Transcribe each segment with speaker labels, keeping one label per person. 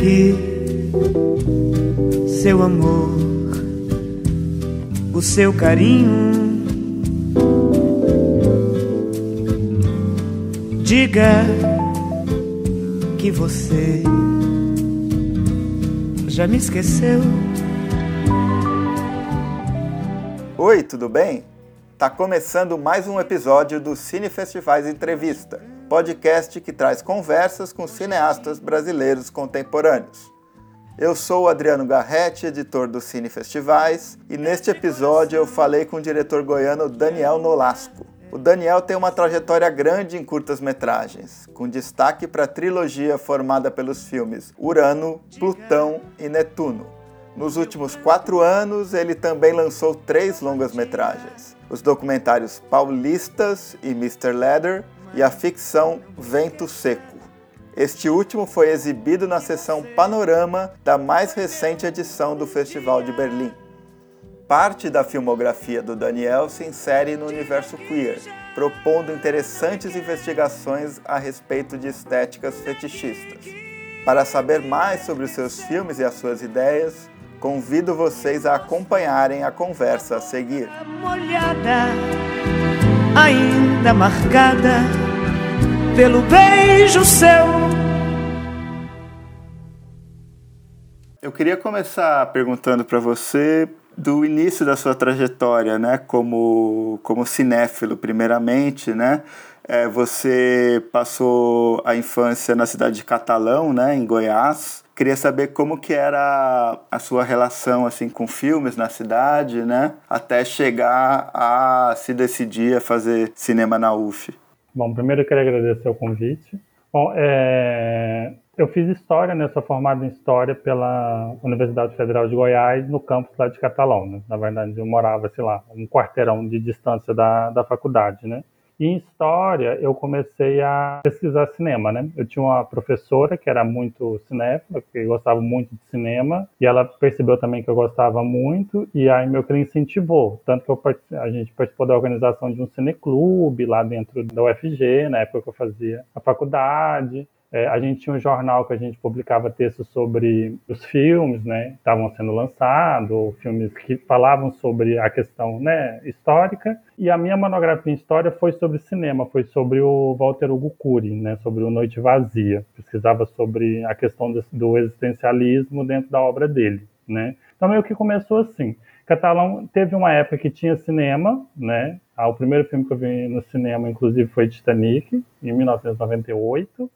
Speaker 1: Entregue seu amor, o seu carinho. Diga que você já me esqueceu.
Speaker 2: Oi, tudo bem? Tá começando mais um episódio do Cine Festivais Entrevista, podcast que traz conversas com cineastas brasileiros contemporâneos. Eu sou o Adriano Garretti, editor do Cine Festivais, e neste episódio eu falei com o diretor goiano Daniel Nolasco. O Daniel tem uma trajetória grande em curtas-metragens, com destaque para a trilogia formada pelos filmes Urano, Plutão e Netuno. Nos últimos quatro anos, ele também lançou três longas-metragens: os documentários Paulistas e Mr. Leather e a ficção Vento Seco. Este último foi exibido na sessão Panorama da mais recente edição do Festival de Berlim. Parte da filmografia do Daniel se insere no universo queer, propondo interessantes investigações a respeito de estéticas fetichistas. Para saber mais sobre os seus filmes e as suas ideias, convido vocês a acompanharem a conversa a seguir.
Speaker 1: Molhada, ainda marcada pelo beijo seu.
Speaker 2: Eu queria começar perguntando para você do início da sua trajetória, né, como como cinéfilo, primeiramente, né? É, você passou a infância na cidade de Catalão, né, em Goiás. Queria saber como que era a sua relação assim com filmes na cidade, né, até chegar a se decidir a fazer cinema na UF.
Speaker 3: Bom, primeiro eu queria agradecer o convite. Bom, é, eu fiz História, né? Sou formado em História pela Universidade Federal de Goiás, no campus lá de Catalão, né? Na verdade, eu morava, sei lá, um quarteirão de distância da, da faculdade, né? Em História, eu comecei a pesquisar cinema, né? Eu tinha uma professora que era muito cinéfila, que gostava muito de cinema, e ela percebeu também que eu gostava muito, e aí meu que incentivou. Tanto que eu, a gente participou da organização de um cineclube lá dentro da UFG, na época que eu fazia a faculdade. É, a gente tinha um jornal que a gente publicava textos sobre os filmes, né, estavam sendo lançados, filmes que falavam sobre a questão, né, histórica. E a minha monografia em história foi sobre cinema, foi sobre o Walter Hugo Cury, né, sobre o Noite Vazia. Pesquisava sobre a questão do, do existencialismo dentro da obra dele, né. Então meio que começou assim. Catalão teve uma época que tinha cinema, né? Ah, o primeiro filme que eu vi no cinema, inclusive, foi Titanic, em 1998.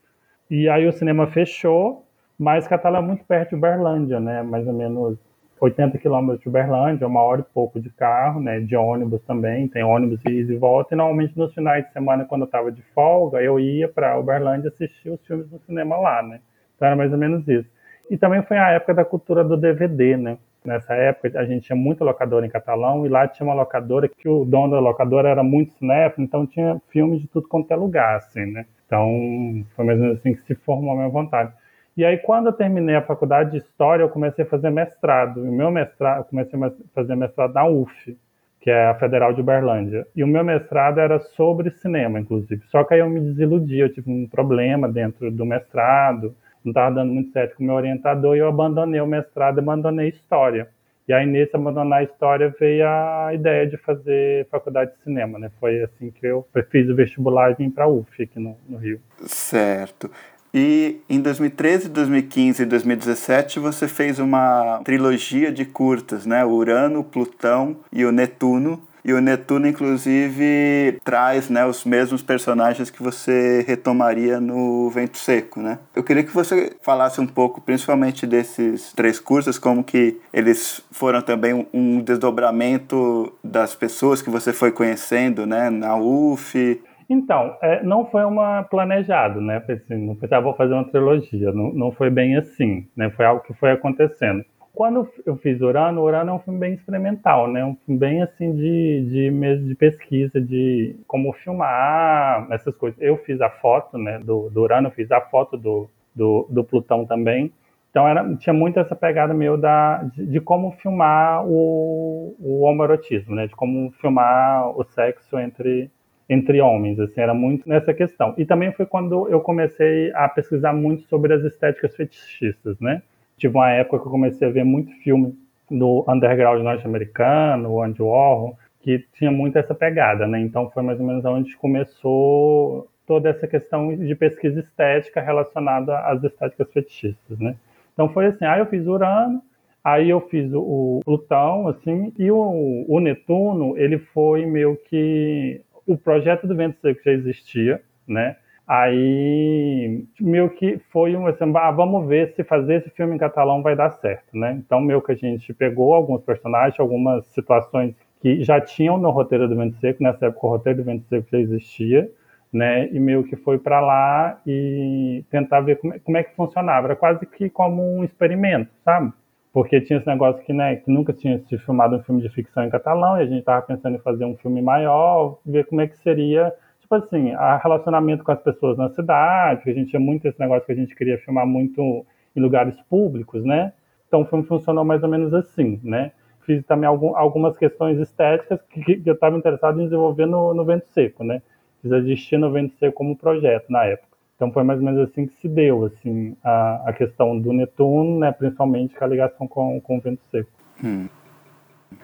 Speaker 3: E aí o cinema fechou, mas Catalão é muito perto de Uberlândia, né? Mais ou menos 80 quilômetros de Uberlândia, uma hora e pouco de carro, né? De ônibus também, tem ônibus e e volta. E normalmente nos finais de semana, quando eu estava de folga, eu ia para Uberlândia assistir os filmes no cinema lá, né? Então era mais ou menos isso. E também foi a época da cultura do DVD, né? Nessa época a gente tinha muita locadora em Catalão e lá tinha uma locadora que o dono da locadora era muito cinéfilo, então tinha filmes de tudo quanto é lugar, assim, né? Então, foi mais ou menos assim que se formou a minha vontade. E aí, quando eu terminei a faculdade de História, eu comecei a fazer mestrado. O meu mestrado, eu comecei a fazer mestrado na UF, que é a Federal de Uberlândia. E o meu mestrado era sobre cinema, inclusive. Só que aí eu me desiludi, eu tive um problema dentro do mestrado, não estava dando muito certo com o meu orientador, e eu abandonei o mestrado e abandonei História. E aí, nesse abandonar a história, veio a ideia de fazer faculdade de cinema, né? Foi assim que eu fiz o vestibular e vim para a UF aqui no, no Rio.
Speaker 2: Certo. E em 2013, 2015 e 2017 você fez uma trilogia de curtas, né? Urano, Plutão e o Netuno. E o Netuno, inclusive, traz né, os mesmos personagens que você retomaria no Vento Seco, né? Eu queria que você falasse um pouco, principalmente desses três cursos, como que eles foram também um desdobramento das pessoas que você foi conhecendo, né? Na UF,
Speaker 3: então, é, não foi uma planejado, né? Não pensava, vou fazer uma trilogia. Não, não foi bem assim, né? Foi algo que foi acontecendo. Quando eu fiz Urano, Urano é um filme bem experimental, né? Um filme bem assim de, de de pesquisa, de como filmar essas coisas. Eu fiz a foto, né? Do, do Urano, fiz a foto do, do, do Plutão também. Então era, tinha muito essa pegada meio da, de, de como filmar o, o homoerotismo, né? De como filmar o sexo entre entre homens, assim, era muito nessa questão. E também foi quando eu comecei a pesquisar muito sobre as estéticas fetichistas, né? Tive uma época que eu comecei a ver muito filme do underground norte-americano, Andy Warhol, que tinha muito essa pegada, né? Então foi mais ou menos onde começou toda essa questão de pesquisa estética relacionada às estéticas fetichistas, né? Então foi assim, aí eu fiz Urano, aí eu fiz o, Plutão, assim, e o, o Netuno, ele foi meio que o projeto do Vento Seco já existia, né? Aí, meio que foi um assim, ah, vamos ver se fazer esse filme em catalão vai dar certo, né? Então, meio que a gente pegou alguns personagens, algumas situações que já tinham no roteiro do Vento Seco, nessa época o roteiro do Vento Seco já existia, né? E meio que foi para lá e tentar ver como é, como é, que funcionava. Era quase que como um experimento, sabe? Porque tinha esse negócio que, né, que nunca tinha se filmado um filme de ficção em catalão e a gente estava pensando em fazer um filme maior, ver como é que seria tipo assim, a relacionamento com as pessoas na cidade, que a gente tinha muito esse negócio que a gente queria filmar muito em lugares públicos, né? Então o filme funcionou mais ou menos assim, né? Fiz também algum, algumas questões estéticas que, que eu estava interessado em desenvolver no, no, Vento Seco, né? Fiz existir no Vento Seco como projeto na época. Então foi mais ou menos assim que se deu, assim, a, a questão do Netuno, né? Principalmente com a ligação com, com o Vento Seco.
Speaker 2: Hum.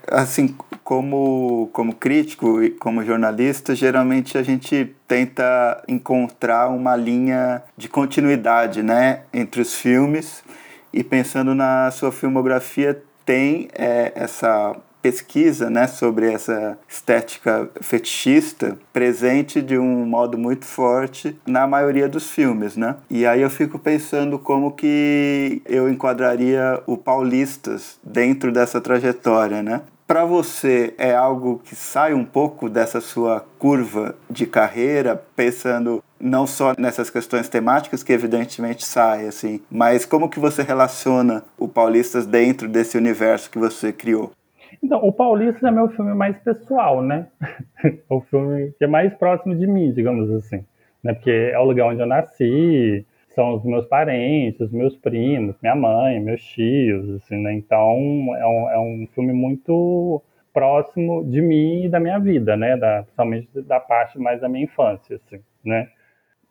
Speaker 2: Assim, como, como crítico e como jornalista, geralmente a gente tenta encontrar uma linha de continuidade né, entre os filmes. E pensando na sua filmografia tem é, essa pesquisa né, sobre essa estética fetichista presente de um modo muito forte na maioria dos filmes, né? E aí eu fico pensando como que eu enquadraria o Paulistas dentro dessa trajetória, né? para você é algo que sai um pouco dessa sua curva de carreira, pensando não só nessas questões temáticas que evidentemente sai assim, mas como que você relaciona o Paulistas dentro desse universo que você criou?
Speaker 3: Então, o Paulistas é meu filme mais pessoal, né? o filme que é mais próximo de mim, digamos assim, né? Porque é o lugar onde eu nasci, são os meus parentes, os meus primos, minha mãe, meus tios, assim, né? Então é um, é um filme muito próximo de mim e da minha vida, né? Da, principalmente da parte mais da minha infância, assim, né?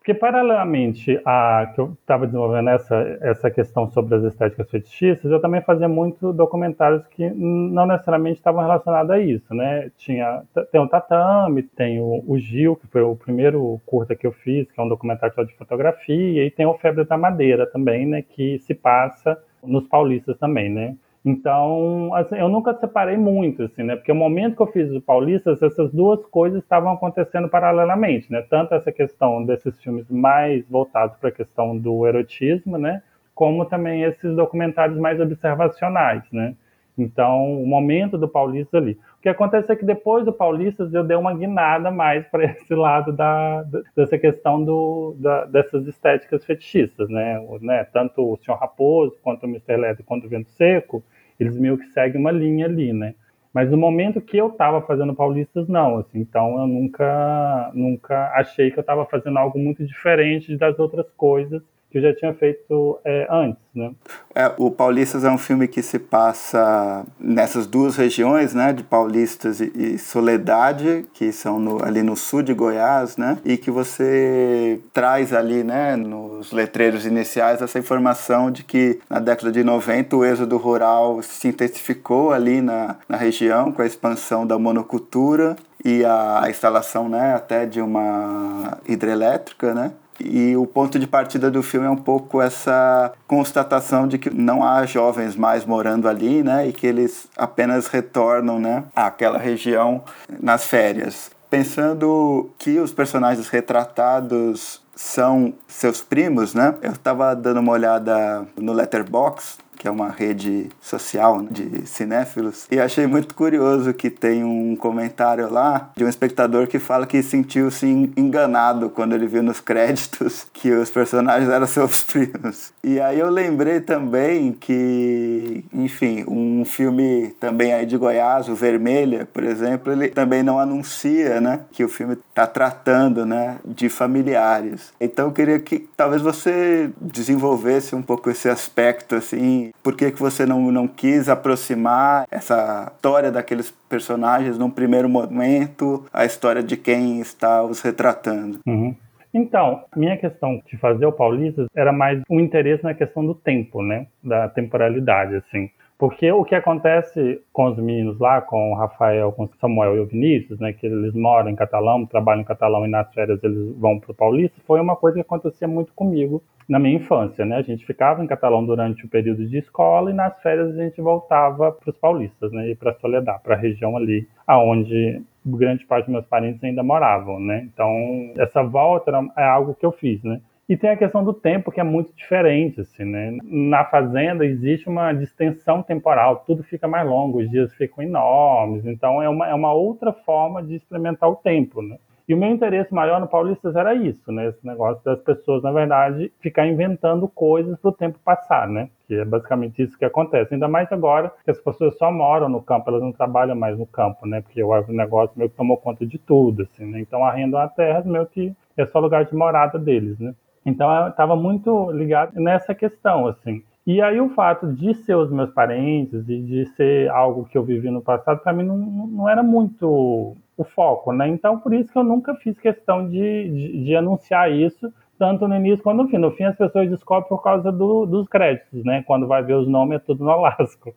Speaker 3: Porque, paralelamente a que eu estava desenvolvendo essa, essa questão sobre as estéticas fetichistas, eu também fazia muito documentários que não necessariamente estavam relacionados a isso, né? Tinha, tem o Tatame, tem o, o Gil, que foi o primeiro curta que eu fiz, que é um documentário de fotografia, e tem o Febre da Madeira também, né? Que se passa nos paulistas também, né? Então, assim, eu nunca separei muito, assim, né? Porque o momento que eu fiz o Paulistas, essas duas coisas estavam acontecendo paralelamente, né? Tanto essa questão desses filmes mais voltados para a questão do erotismo, né? Como também esses documentários mais observacionais, né? Então, o momento do Paulistas ali. O que acontece é que depois do Paulistas eu dei uma guinada mais para esse lado da, dessa questão do, da, dessas estéticas fetichistas, né? O, né? Tanto o Senhor Raposo, quanto o Mr. Elétrico, quanto o Vento Seco, eles meio que seguem uma linha ali, né? Mas no momento que eu estava fazendo Paulistas, não, assim, então eu nunca, nunca achei que eu estava fazendo algo muito diferente das outras coisas que eu já tinha feito é, antes, né?
Speaker 2: É, o Paulistas é um filme que se passa nessas duas regiões, né, de Paulistas e, e Soledade, que são no, ali no sul de Goiás, né, e que você traz ali, né, nos letreiros iniciais essa informação de que na década de 90 o êxodo rural se intensificou ali na, na região com a expansão da monocultura e a, a instalação, né, até de uma hidrelétrica, né, e o ponto de partida do filme é um pouco essa constatação de que não há jovens mais morando ali, né? E que eles apenas retornam, né, àquela região nas férias. Pensando que os personagens retratados são seus primos, né? Eu estava dando uma olhada no Letterboxd que é uma rede social né, de cinéfilos. E achei muito curioso que tem um comentário lá de um espectador que fala que sentiu-se enganado quando ele viu nos créditos que os personagens eram seus primos. E aí eu lembrei também que, enfim, um filme também aí de Goiás, o Vermelha, por exemplo, ele também não anuncia, né, que o filme está tratando, né, de familiares. Então eu queria que talvez você desenvolvesse um pouco esse aspecto assim e por que, que você não, não quis aproximar essa história daqueles personagens num primeiro momento, a história de quem está os retratando?
Speaker 3: Uhum. Então, minha questão de fazer o Paulista era mais um interesse na questão do tempo, né? Da temporalidade, assim. Porque o que acontece com os meninos lá, com o Rafael, com o Samuel e o Vinícius, né, que eles moram em Catalão, trabalham em Catalão e nas férias eles vão para o Paulista, foi uma coisa que acontecia muito comigo na minha infância, né? A gente ficava em Catalão durante o período de escola e nas férias a gente voltava para os paulistas, né? E para Soledad, para a região ali, aonde grande parte dos meus parentes ainda moravam, né? Então essa volta é algo que eu fiz, né? E tem a questão do tempo, que é muito diferente, assim, né? Na fazenda existe uma distensão temporal, tudo fica mais longo, os dias ficam enormes, então é uma, é uma outra forma de experimentar o tempo, né? E o meu interesse maior no Paulistas era isso, né? Esse negócio das pessoas, na verdade, ficar inventando coisas para o tempo passar, né? Que é basicamente isso que acontece. Ainda mais agora que as pessoas só moram no campo, elas não trabalham mais no campo, né? Porque o agronegócio meio que tomou conta de tudo, assim, né? Então arrendam a terra meio que é só lugar de morada deles, né? Então eu estava muito ligado nessa questão, assim. E aí o fato de ser os meus parentes e de ser algo que eu vivi no passado, para mim não, não era muito o foco, né? Então por isso que eu nunca fiz questão de, de, de anunciar isso, tanto no início quanto no fim. No fim as pessoas descobrem por causa do, dos créditos, né? Quando vai ver os nomes é tudo no Alasco.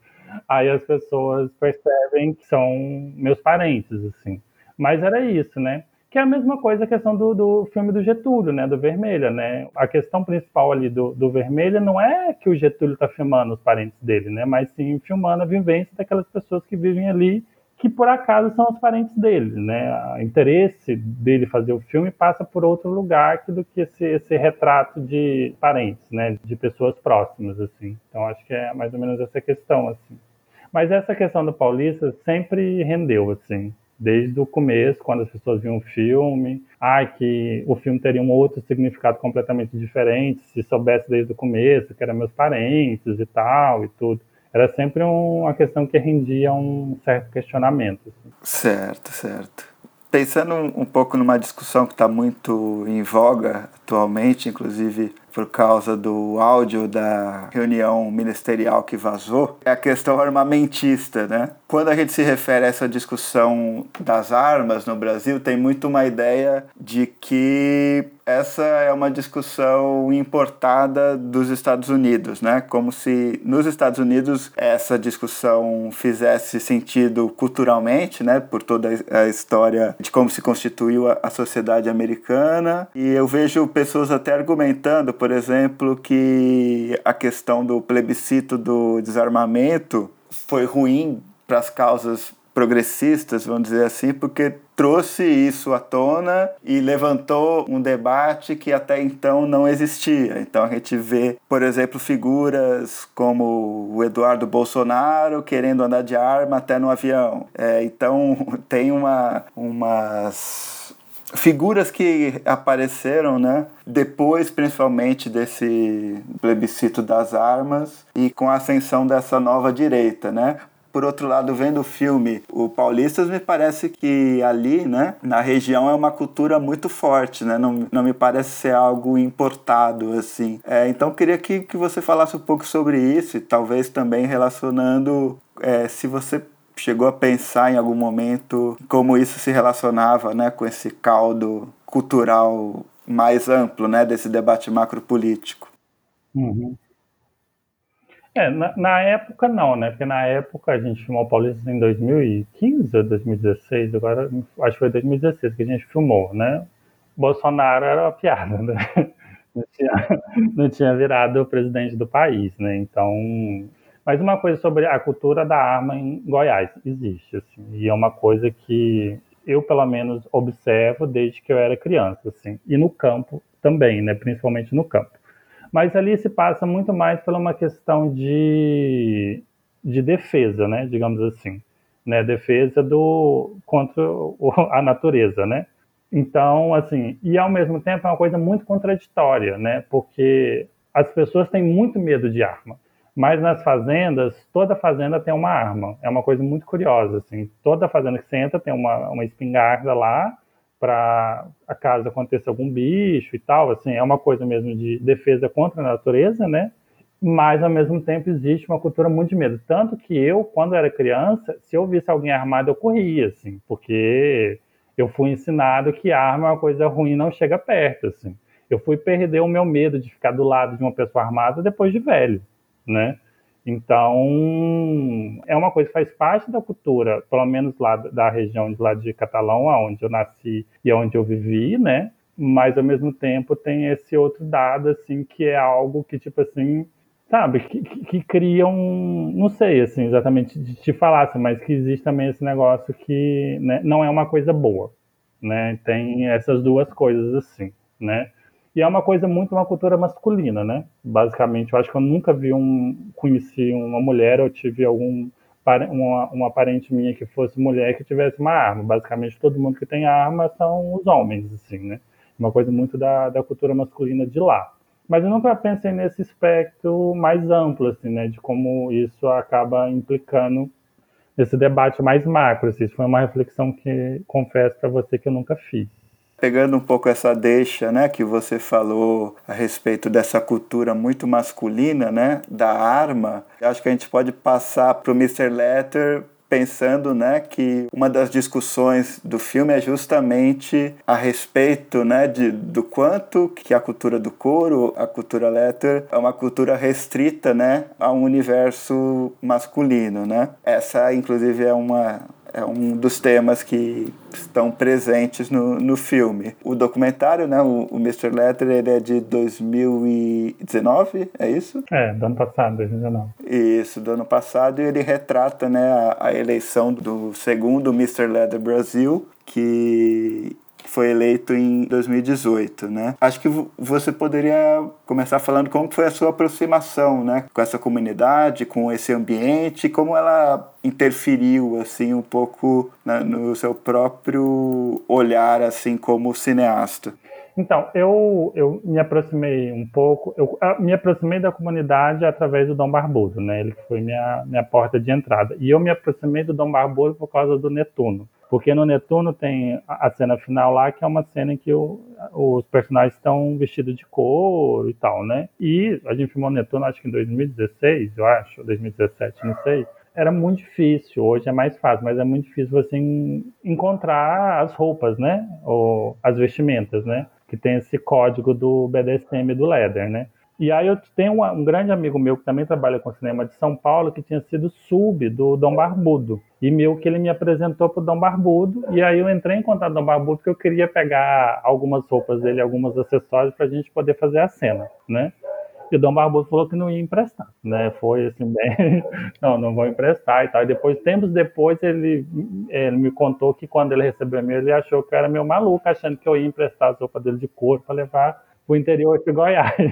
Speaker 3: Aí as pessoas percebem que são meus parentes, assim. Mas era isso, né? Que é a mesma coisa a questão do, do filme do Getúlio, né, do Vermelha, né? A questão principal ali do, do Vermelha não é que o Getúlio está filmando os parentes dele, né, mas sim filmando a vivência daquelas pessoas que vivem ali, que por acaso são os parentes dele, né? O interesse dele fazer o filme passa por outro lugar do que esse, esse retrato de parentes, né, de pessoas próximas, assim. Então acho que é mais ou menos essa questão, assim. Mas essa questão do Paulista sempre rendeu, assim desde o começo, quando as pessoas viam o filme, ah, que o filme teria um outro significado completamente diferente se soubesse desde o começo que eram meus parentes e tal e tudo. Era sempre uma questão que rendia um certo questionamento. Assim.
Speaker 2: Certo, certo. Pensando um pouco numa discussão que está muito em voga atualmente, inclusive por causa do áudio da reunião ministerial que vazou, é a questão armamentista, né? Quando a gente se refere a essa discussão das armas no Brasil, tem muito uma ideia de que essa é uma discussão importada dos Estados Unidos, né? Como se nos Estados Unidos essa discussão fizesse sentido culturalmente, né? Por toda a história de como se constituiu a sociedade americana. E eu vejo pessoas até argumentando por exemplo, que a questão do plebiscito do desarmamento foi ruim para as causas progressistas, vamos dizer assim, porque trouxe isso à tona e levantou um debate que até então não existia. Então a gente vê, por exemplo, figuras como o Eduardo Bolsonaro querendo andar de arma até no avião. É, então tem uma, umas figuras que apareceram, né, depois principalmente desse plebiscito das armas e com a ascensão dessa nova direita, né? Por outro lado, vendo o filme, o Paulistas me parece que ali, né, na região é uma cultura muito forte, né? Não, não me parece ser algo importado, assim. É, então, queria que, que você falasse um pouco sobre isso e talvez também relacionando é, se você chegou a pensar em algum momento como isso se relacionava né, com esse caldo cultural mais amplo né, desse debate macropolítico?
Speaker 3: Uhum. É, na, na, época não, né? Porque na época a gente filmou Paulista em 2015 ou 2016, agora acho que foi 2016 que a gente filmou, né? Bolsonaro era uma piada, né? Não tinha, não tinha virado o presidente do país, né? Então mas uma coisa sobre a cultura da arma em Goiás existe, assim, e é uma coisa que eu pelo menos observo desde que eu era criança, assim, e no campo também, né, principalmente no campo. Mas ali se passa muito mais por uma questão de, de defesa, né, digamos assim, né, defesa do contra a natureza, né. Então, assim, e ao mesmo tempo é uma coisa muito contraditória, né, porque as pessoas têm muito medo de arma. Mas nas fazendas, toda fazenda tem uma arma. É uma coisa muito curiosa, assim. Toda fazenda que você entra tem uma, uma espingarda lá para caso aconteça algum bicho e tal, assim. É uma coisa mesmo de defesa contra a natureza, né? mas ao mesmo tempo existe uma cultura muito de medo. Tanto que eu, quando era criança, se eu visse alguém armado, eu corria, assim, porque eu fui ensinado que arma é uma coisa ruim, não chega perto, assim. Eu fui perder o meu medo de ficar do lado de uma pessoa armada depois de velho, né? Então, é uma coisa que faz parte da cultura, pelo menos lá da região de lá de Catalão, onde eu nasci e onde eu vivi, né? Mas ao mesmo tempo tem esse outro dado assim que é algo que tipo assim, sabe, que, que cria um, não sei assim exatamente de te falar, assim, mas que existe também esse negócio que né, não é uma coisa boa, né? Tem essas duas coisas assim, né? E é uma coisa muito uma cultura masculina, né? Basicamente, eu acho que eu nunca vi um, conheci uma mulher ou tive algum uma, uma parente minha que fosse mulher que tivesse uma arma. Basicamente, todo mundo que tem arma são os homens, assim, né? Uma coisa muito da, da cultura masculina de lá. Mas eu nunca pensei nesse espectro mais amplo, assim, né? De como isso acaba implicando nesse debate mais macro. Assim. Isso foi uma reflexão que confesso para você que eu nunca fiz
Speaker 2: pegando um pouco essa deixa, né, que você falou a respeito dessa cultura muito masculina, né, da arma, acho que a gente pode passar para o Mr. Letter pensando, né, que uma das discussões do filme é justamente a respeito, né, de, do quanto que a cultura do couro, a cultura letter, é uma cultura restrita, né, a um universo masculino, né. Essa, inclusive, é uma é um dos temas que estão presentes no, no filme. O documentário, né, o, o Mr. Letter, ele é de 2019, é isso?
Speaker 3: É, do ano passado, 2019.
Speaker 2: Isso, do ano passado, e ele retrata né, a, a eleição do segundo Mr. Letter Brasil, que foi eleito em 2018, né? Acho que você poderia começar falando como foi a sua aproximação, né, com essa comunidade, com esse ambiente, como ela interferiu assim um pouco no seu próprio olhar assim como cineasta.
Speaker 3: Então, eu, eu me aproximei um pouco, eu me aproximei da comunidade através do Dom Barbudo, né? Ele foi minha, minha porta de entrada. E eu me aproximei do Dom Barbudo por causa do Netuno. Porque no Netuno tem a cena final lá, que é uma cena em que o, os personagens estão vestidos de couro e tal, né? E a gente filmou Netuno, acho que em 2016, eu acho, 2017, não sei. Era muito difícil, hoje é mais fácil, mas é muito difícil você encontrar as roupas, né? Ou as vestimentas, né? Que tem esse código do BDSM do Leather, né? E aí eu tenho um, grande amigo meu que também trabalha com cinema de São Paulo, que tinha sido sub do Dom Barbudo. E meu que ele me apresentou pro Dom Barbudo, e aí eu entrei em contato com o Dom Barbudo porque eu queria pegar algumas roupas dele, alguns acessórios para a gente poder fazer a cena, né? E o Dom Barbudo falou que não ia emprestar, né? Foi assim, bem, não, não vou emprestar e tal. E depois, tempos depois, ele, ele me contou que quando ele recebeu a minha, ele achou que eu era meio maluco, achando que eu ia emprestar as roupas dele de couro para levar o interior de Goiás.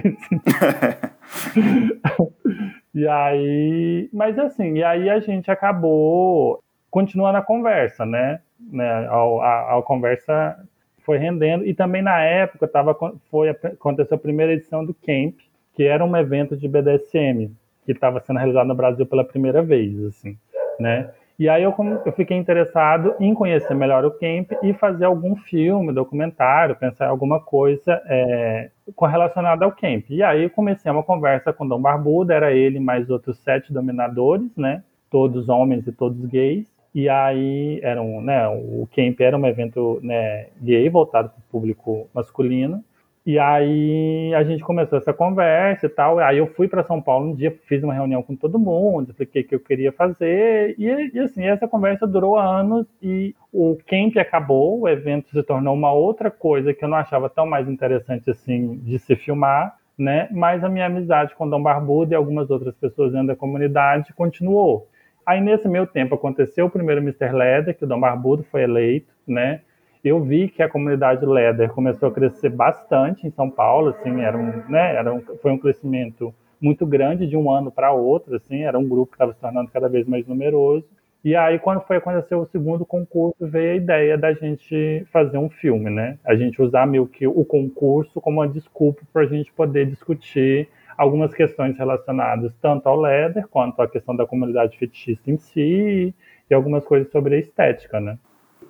Speaker 3: e aí, mas assim, e aí a gente acabou continuando a conversa, né? né a, a, a conversa foi rendendo e também na época tava foi aconteceu a primeira edição do Camp, que era um evento de BDSM que estava sendo realizado no Brasil pela primeira vez, assim, né? E aí eu, eu fiquei interessado em conhecer melhor o camp e fazer algum filme, documentário, pensar em alguma coisa é, correlacionada ao camp. E aí comecei uma conversa com Dom Barbudo, era ele mais outros sete dominadores, né? Todos homens e todos gays. E aí eram, né, o camp era um evento né, gay voltado para o público masculino. E aí a gente começou essa conversa e tal. Aí eu fui para São Paulo um dia, fiz uma reunião com todo mundo, expliquei o que eu queria fazer. E, e, assim, essa conversa durou anos e o camp acabou, o evento se tornou uma outra coisa que eu não achava tão mais interessante assim de se filmar, né? Mas a minha amizade com Dom Barbudo e algumas outras pessoas dentro da comunidade continuou. Aí nesse meio tempo aconteceu o primeiro Mr. Leder, que o Dom Barbudo foi eleito, né? Eu vi que a comunidade Leather começou a crescer bastante em São Paulo, assim, era um, né, era um, foi um crescimento muito grande de um ano para outro, assim, era um grupo que estava se tornando cada vez mais numeroso. E aí, quando foi acontecer o segundo concurso, veio a ideia da gente fazer um filme, né? A gente usar meio que o concurso como uma desculpa para a gente poder discutir algumas questões relacionadas tanto ao leather quanto à questão da comunidade fetichista em si e algumas coisas sobre a estética, né?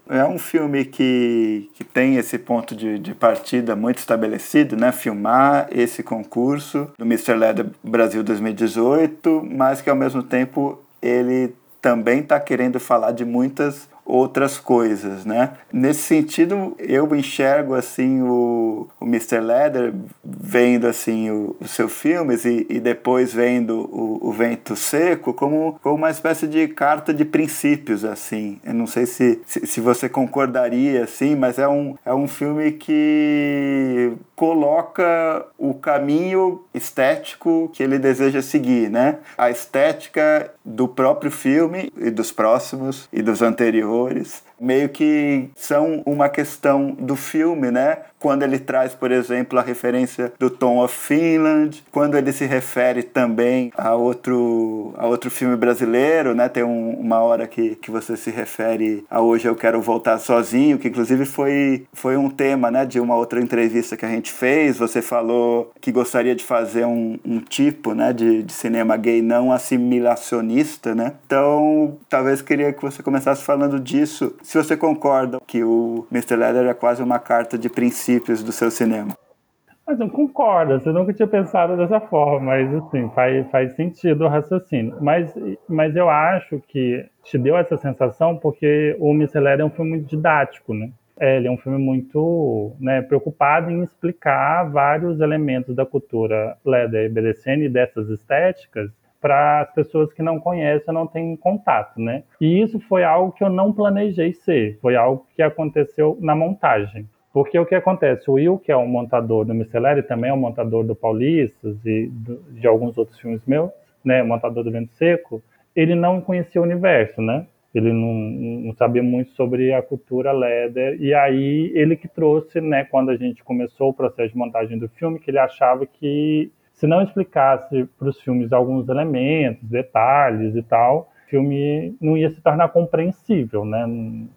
Speaker 2: É um filme que, que tem esse ponto de, de partida muito estabelecido, né? Filmar esse concurso do Mr. Leather Brasil 2018, mas que ao mesmo tempo ele também está querendo falar de muitas outras coisas, né? Nesse sentido, eu enxergo assim o, o Mr. Leather vendo assim o, os seus filmes e, e depois vendo o, o, Vento Seco como, como uma espécie de carta de princípios assim. Eu não sei se, se, se você concordaria assim, mas é um, é um filme que coloca o caminho estético que ele deseja seguir, né? A estética do próprio filme e dos próximos e dos anteriores meio que são uma questão do filme, né? Quando ele traz, por exemplo, a referência do Tom of Finland, quando ele se refere também a outro, a outro filme brasileiro, né? Tem um, uma hora que, que você se refere a Hoje Eu Quero Voltar Sozinho, que inclusive foi, foi um tema, né? De uma outra entrevista que a gente fez. Você falou que gostaria de fazer um, um tipo, né? De, de cinema gay não assimilacionista, né? Então, talvez queria que você começasse falando disso se você concorda que o Mr. Leather é quase uma carta de princípios do seu cinema.
Speaker 3: Mas eu concordo, você nunca tinha pensado dessa forma, mas assim, faz, faz sentido o raciocínio. Mas, mas eu acho que te deu essa sensação porque o. Leather é um filme muito didático, né? É, ele é um filme muito né, preocupado em explicar vários elementos da cultura Leather e BDSM e dessas estéticas para as pessoas que não conhecem, não têm contato, né? E isso foi algo que eu não planejei ser, foi algo que aconteceu na montagem. Porque o que acontece? O Will, que é o montador do Micelere, também é o montador do Paulistas e do, de alguns outros filmes meus, né, montador do Vento Seco, ele não conhecia o universo, né? Ele não, não, sabia muito sobre a cultura leather. E aí ele que trouxe, né, quando a gente começou o processo de montagem do filme, que ele achava que se não explicasse para os filmes alguns elementos, detalhes e tal, filme não ia se tornar compreensível, né?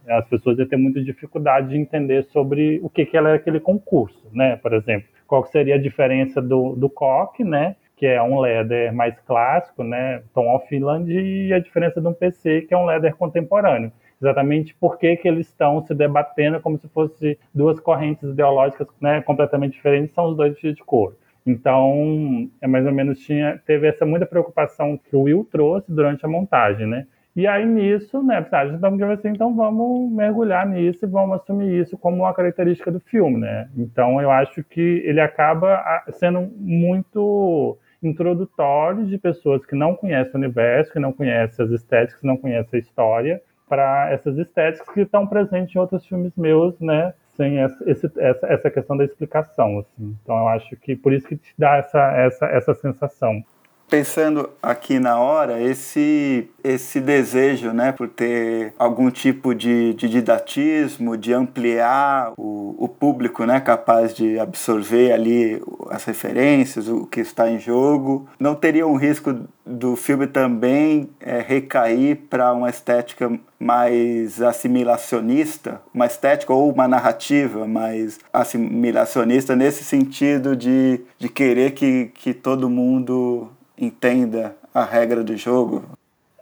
Speaker 3: As pessoas iam ter muita dificuldade de entender sobre o que, que era aquele concurso, né? Por exemplo, qual seria a diferença do, do coque, né? Que é um leather mais clássico, né? Tom of Finland, e a diferença de um PC, que é um leather contemporâneo exatamente por que, que eles estão se debatendo como se fossem duas correntes ideológicas né, completamente diferentes, são os dois vestidos de couro. Então, é mais ou menos tinha teve essa muita preocupação que o Will trouxe durante a montagem, né? E aí nisso, né, a gente então, assim, então vamos mergulhar nisso e vamos assumir isso como uma característica do filme, né? Então eu acho que ele acaba sendo muito introdutório de pessoas que não conhecem o universo, que não conhecem as estéticas, que não conhecem a história, para essas estéticas que estão presentes em outros filmes meus, né? Sem essa, esse, essa, essa questão da explicação. Assim. Então, eu acho que por isso que te dá essa, essa, essa sensação.
Speaker 2: Pensando aqui na hora, esse, esse desejo né, por ter algum tipo de, de didatismo, de ampliar o, o público né, capaz de absorver ali as referências, o que está em jogo, não teria um risco do filme também é, recair para uma estética mais assimilacionista, uma estética ou uma narrativa mais assimilacionista, nesse sentido de, de querer que, que todo mundo entenda a regra do jogo?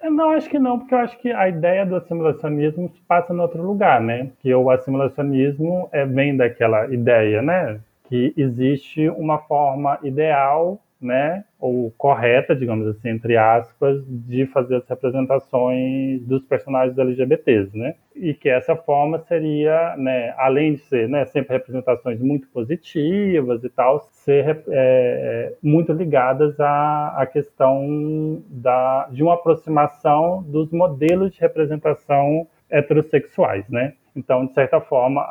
Speaker 3: Não acho que não, porque eu acho que a ideia do assimilacionismo passa em outro lugar, né? Que o assimilacionismo é, vem daquela ideia, né? Que existe uma forma ideal né, ou correta, digamos assim, entre aspas, de fazer as representações dos personagens LGBTs, né? E que essa forma seria, né, além de ser, né, sempre representações muito positivas e tal, ser é, é, muito ligadas à, à questão da, de uma aproximação dos modelos de representação heterossexuais, né? Então, de certa forma,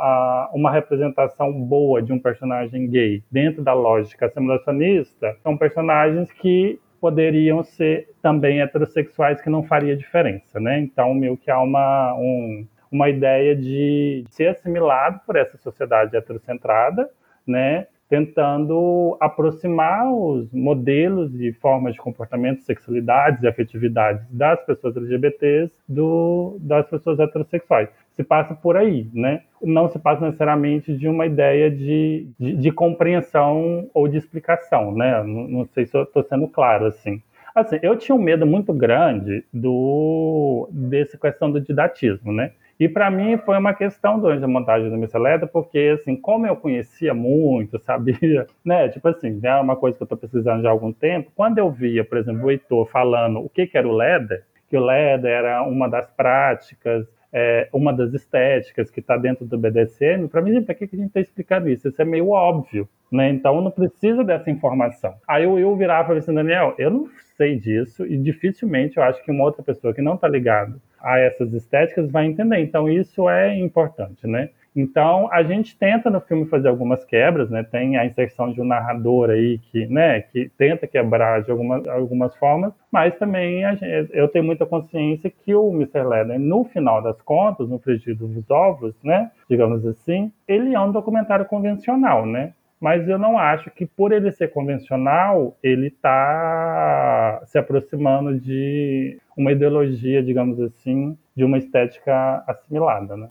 Speaker 3: uma representação boa de um personagem gay dentro da lógica simulacionista são personagens que poderiam ser também heterossexuais que não faria diferença, né? Então, meio que há uma, um, uma ideia de ser assimilado por essa sociedade heterocentrada, né? tentando aproximar os modelos e formas de comportamento, sexualidades e afetividades das pessoas LGBTs do, das pessoas heterossexuais. Se passa por aí, né? Não se passa necessariamente de uma ideia de, de, de compreensão ou de explicação, né? Não, não sei se eu estou sendo claro assim. Assim, eu tinha um medo muito grande do dessa questão do didatismo, né? E para mim foi uma questão durante a montagem do Missa Leda, porque assim, como eu conhecia muito, sabia, né? Tipo assim, é uma coisa que eu estou pesquisando já há algum tempo. Quando eu via, por exemplo, o Heitor falando o que, que era o LEDA, que o LEDA era uma das práticas é, uma das estéticas que está dentro do BDSM, para mim, para que, que a gente está explicando isso? Isso é meio óbvio, né? Então não precisa dessa informação. Aí eu, eu virava e falei assim, Daniel, eu não sei disso e dificilmente eu acho que uma outra pessoa que não está ligado a essas estéticas vai entender. Então isso é importante, né? Então, a gente tenta no filme fazer algumas quebras, né? Tem a inserção de um narrador aí que, né, que tenta quebrar de algumas, algumas formas, mas também gente, eu tenho muita consciência que o Mr. Leder, no final das contas, no frigir dos ovos, né, digamos assim, ele é um documentário convencional, né? Mas eu não acho que por ele ser convencional, ele está se aproximando de uma ideologia, digamos assim, de uma estética assimilada, né?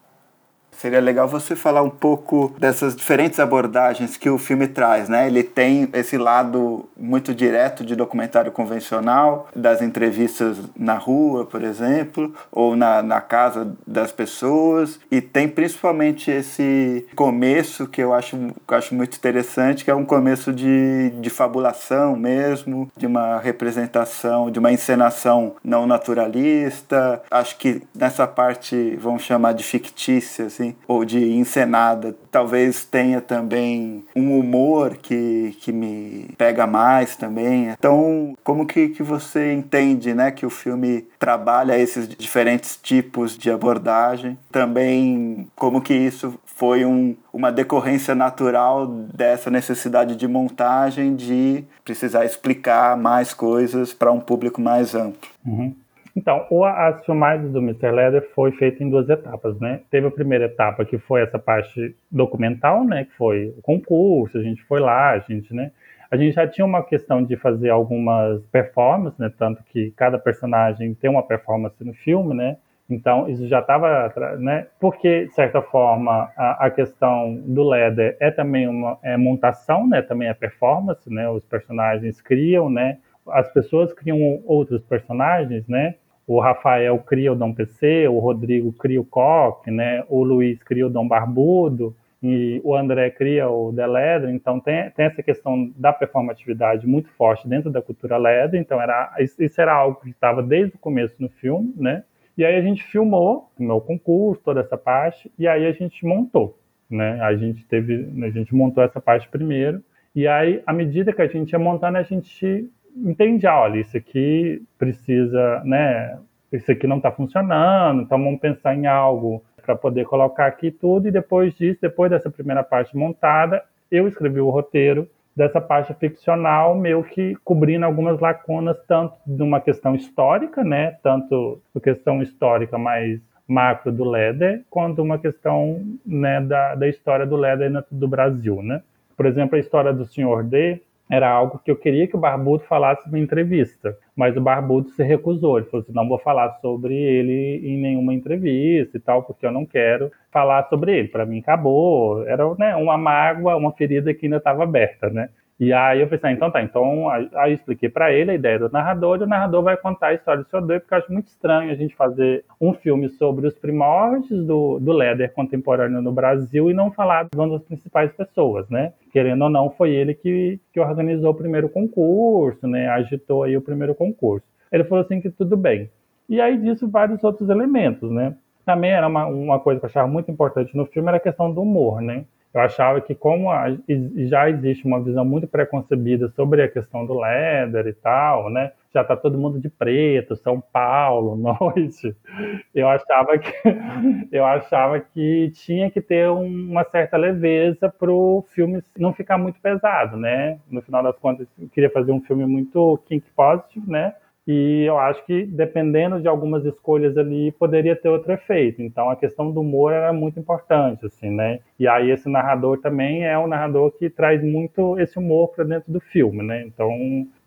Speaker 2: Seria legal você falar um pouco dessas diferentes abordagens que o filme traz, né? Ele tem esse lado muito direto de documentário convencional, das entrevistas na rua, por exemplo, ou na, na casa das pessoas, e tem principalmente esse começo que eu acho, eu acho muito interessante, que é um começo de, de fabulação mesmo, de uma representação, de uma encenação não naturalista. Acho que nessa parte, vamos chamar de fictícia, assim, ou de encenada. Talvez tenha também um humor que, que me pega mais também. Então, como que, que você entende né, que o filme trabalha esses diferentes tipos de abordagem? Também, como que isso foi um, uma decorrência natural dessa necessidade de montagem, de precisar explicar mais coisas para um público mais amplo.
Speaker 3: Uhum. Então, as filmagens do Mr. Leather foi feita em duas etapas, né? Teve a primeira etapa que foi essa parte documental, né? Que foi o concurso, a gente foi lá, a gente, né? A gente já tinha uma questão de fazer algumas performances, né? Tanto que cada personagem tem uma performance no filme, né? Então, isso já estava, né? Porque, de certa forma, a, a, questão do Leather é também uma é montação, né? Também é performance, né? Os personagens criam, né? As pessoas criam outros personagens, né? O Rafael cria o Dom PC, o Rodrigo cria o Coque, né? O Luiz cria o Dom Barbudo e o André cria o The Leather, então tem, tem essa questão da performatividade muito forte dentro da cultura Leather, então era, isso era algo que estava desde o começo no filme, né? E aí a gente filmou o meu concurso, toda essa parte, e aí a gente montou, né? A gente teve, a gente montou essa parte primeiro, e aí à medida que a gente ia montando, a gente entende, ah, olha, isso aqui precisa, né? Isso aqui não está funcionando, então vamos pensar em algo para poder colocar aqui tudo. E depois disso, depois dessa primeira parte montada, eu escrevi o roteiro dessa parte ficcional, meio que cobrindo algumas lacunas, tanto de uma questão histórica, né? Tanto uma questão histórica mais macro do Leder, quanto uma questão né, da, da história do Leder do Brasil, né? Por exemplo, a história do Senhor D, era algo que eu queria que o Barbudo falasse numa entrevista, mas o Barbudo se recusou. Ele falou assim: não vou falar sobre ele em nenhuma entrevista e tal, porque eu não quero falar sobre ele. Para mim, acabou. Era né, uma mágoa, uma ferida que ainda estava aberta, né? E aí eu pensei, ah, então tá, então aí eu expliquei para ele a ideia do narrador, e o narrador vai contar a história do seu doido, porque eu acho muito estranho a gente fazer um filme sobre os primórdios do, do leather contemporâneo no Brasil e não falar de uma das principais pessoas, né? Querendo ou não, foi ele que, que organizou o primeiro concurso, né? Agitou aí o primeiro concurso. Ele falou assim que tudo bem. E aí disso vários outros elementos, né? Também era uma, uma coisa que eu achava muito importante no filme, era a questão do humor, né? Eu achava que como já existe uma visão muito preconcebida sobre a questão do leather e tal, né? Já tá todo mundo de preto, São Paulo, noite. Eu achava que eu achava que tinha que ter uma certa leveza para o filme não ficar muito pesado, né? No final das contas, eu queria fazer um filme muito kink positive, né? E eu acho que, dependendo de algumas escolhas ali, poderia ter outro efeito. Então, a questão do humor era muito importante, assim, né? E aí, esse narrador também é um narrador que traz muito esse humor para dentro do filme, né? Então,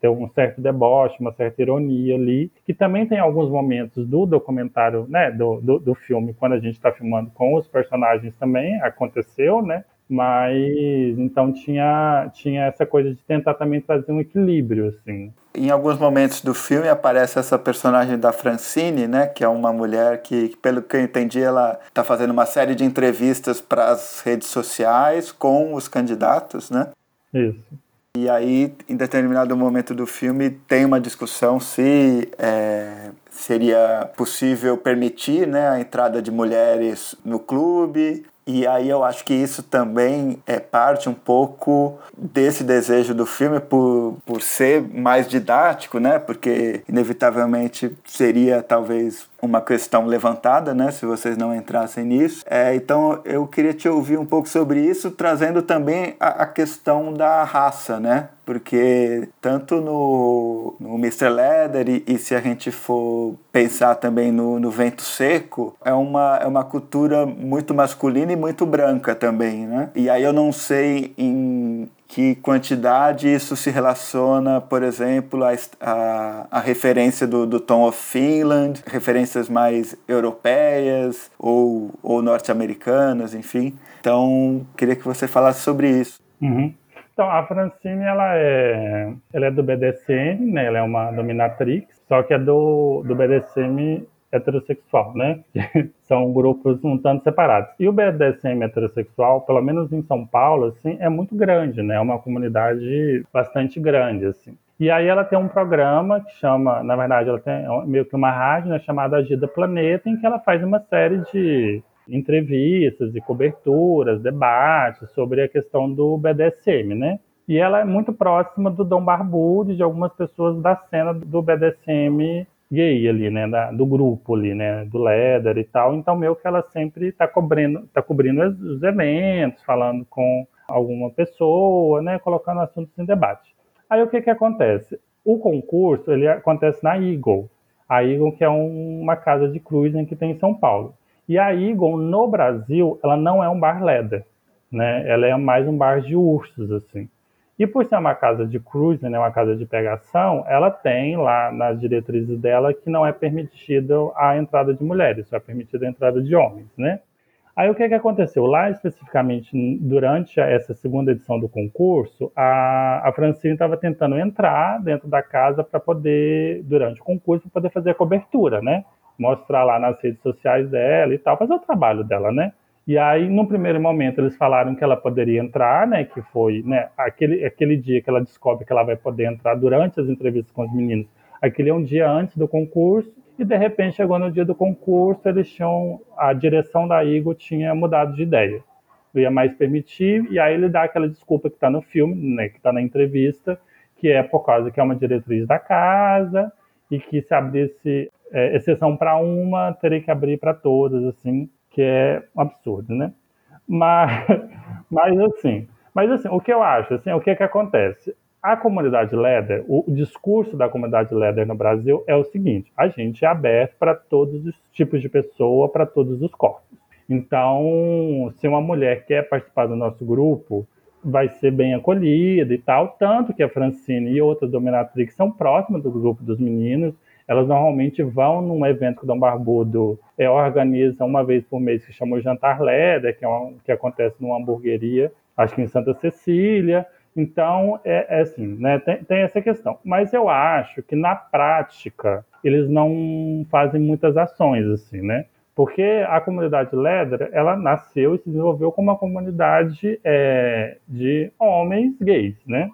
Speaker 3: tem um certo deboche, uma certa ironia ali, que também tem alguns momentos do documentário, né? Do, do, do filme, quando a gente está filmando com os personagens também, aconteceu, né? Mas então tinha, tinha essa coisa de tentar também trazer um equilíbrio, assim.
Speaker 2: Em alguns momentos do filme aparece essa personagem da Francine, né, que é uma mulher que, pelo que eu entendi, ela está fazendo uma série de entrevistas para as redes sociais com os candidatos, né?
Speaker 3: Isso.
Speaker 2: E aí, em determinado momento do filme, tem uma discussão se é, seria possível permitir né, a entrada de mulheres no clube, e aí eu acho que isso também é parte um pouco desse desejo do filme por, por ser mais didático, né? Porque inevitavelmente seria talvez uma questão levantada, né? Se vocês não entrassem nisso. É, então eu queria te ouvir um pouco sobre isso, trazendo também a, a questão da raça, né? porque tanto no, no Mr. Leather e, e, se a gente for pensar também no, no Vento Seco, é uma, é uma cultura muito masculina e muito branca também, né? E aí eu não sei em que quantidade isso se relaciona, por exemplo, a, a, a referência do, do Tom of Finland, referências mais europeias ou, ou norte-americanas, enfim. Então, queria que você falasse sobre isso.
Speaker 3: Uhum. Então, a Francine, ela é, ela é do BDSM, né? Ela é uma dominatrix, só que é do, do BDSM heterossexual, né? São grupos um tanto separados. E o BDSM heterossexual, pelo menos em São Paulo, assim, é muito grande, né? É uma comunidade bastante grande, assim. E aí ela tem um programa que chama, na verdade, ela tem meio que uma rádio, né, chamada Agida Planeta, em que ela faz uma série de entrevistas e coberturas, debates sobre a questão do BDSM, né? E ela é muito próxima do Dom Barbudo e de algumas pessoas da cena do BDSM gay ali, né, da, do grupo ali, né, do Leder e tal. Então, meio que ela sempre está cobrindo, tá cobrindo os eventos, falando com alguma pessoa, né, colocando assuntos em debate. Aí o que que acontece? O concurso, ele acontece na Eagle. A Eagle que é um, uma casa de cruising que tem em São Paulo. E a Eagle, no Brasil, ela não é um bar leather, né? Ela é mais um bar de ursos, assim. E por ser uma casa de cruising, né, uma casa de pegação, ela tem lá nas diretrizes dela que não é permitida a entrada de mulheres, só é permitida a entrada de homens, né? Aí o que, que aconteceu? Lá, especificamente, durante essa segunda edição do concurso, a, a Francine estava tentando entrar dentro da casa para poder, durante o concurso, poder fazer a cobertura, né? mostrar lá nas redes sociais dela e tal, fazer o trabalho dela, né? E aí, no primeiro momento, eles falaram que ela poderia entrar, né? Que foi né, aquele, aquele dia que ela descobre que ela vai poder entrar durante as entrevistas com os meninos. Aquele é um dia antes do concurso, e de repente chegou no dia do concurso, eles tinham. A direção da Igor tinha mudado de ideia. Não ia mais permitir, e aí ele dá aquela desculpa que está no filme, né? Que está na entrevista, que é por causa que é uma diretriz da casa, e que se abrisse é, exceção para uma, teria que abrir para todas, assim, que é um absurdo, né? Mas, mas assim, mas assim, o que eu acho, assim, o que é que acontece? A comunidade Leather, o, discurso da comunidade Leather no Brasil é o seguinte: a gente é aberto para todos os tipos de pessoa, para todos os corpos. Então, se uma mulher quer participar do nosso grupo, vai ser bem acolhida e tal. Tanto que a Francine e outras dominatrix são próximas do grupo dos meninos elas normalmente vão num evento que o Dom Barbudo é, organiza uma vez por mês, que chama o Jantar Leder, que, é um, que acontece numa hamburgueria, acho que em Santa Cecília. Então, é, é assim, né? Tem, tem, essa questão. Mas eu acho que na prática eles não fazem muitas ações, assim, né? Porque a comunidade Leder, ela nasceu e se desenvolveu como uma comunidade é, de homens gays, né?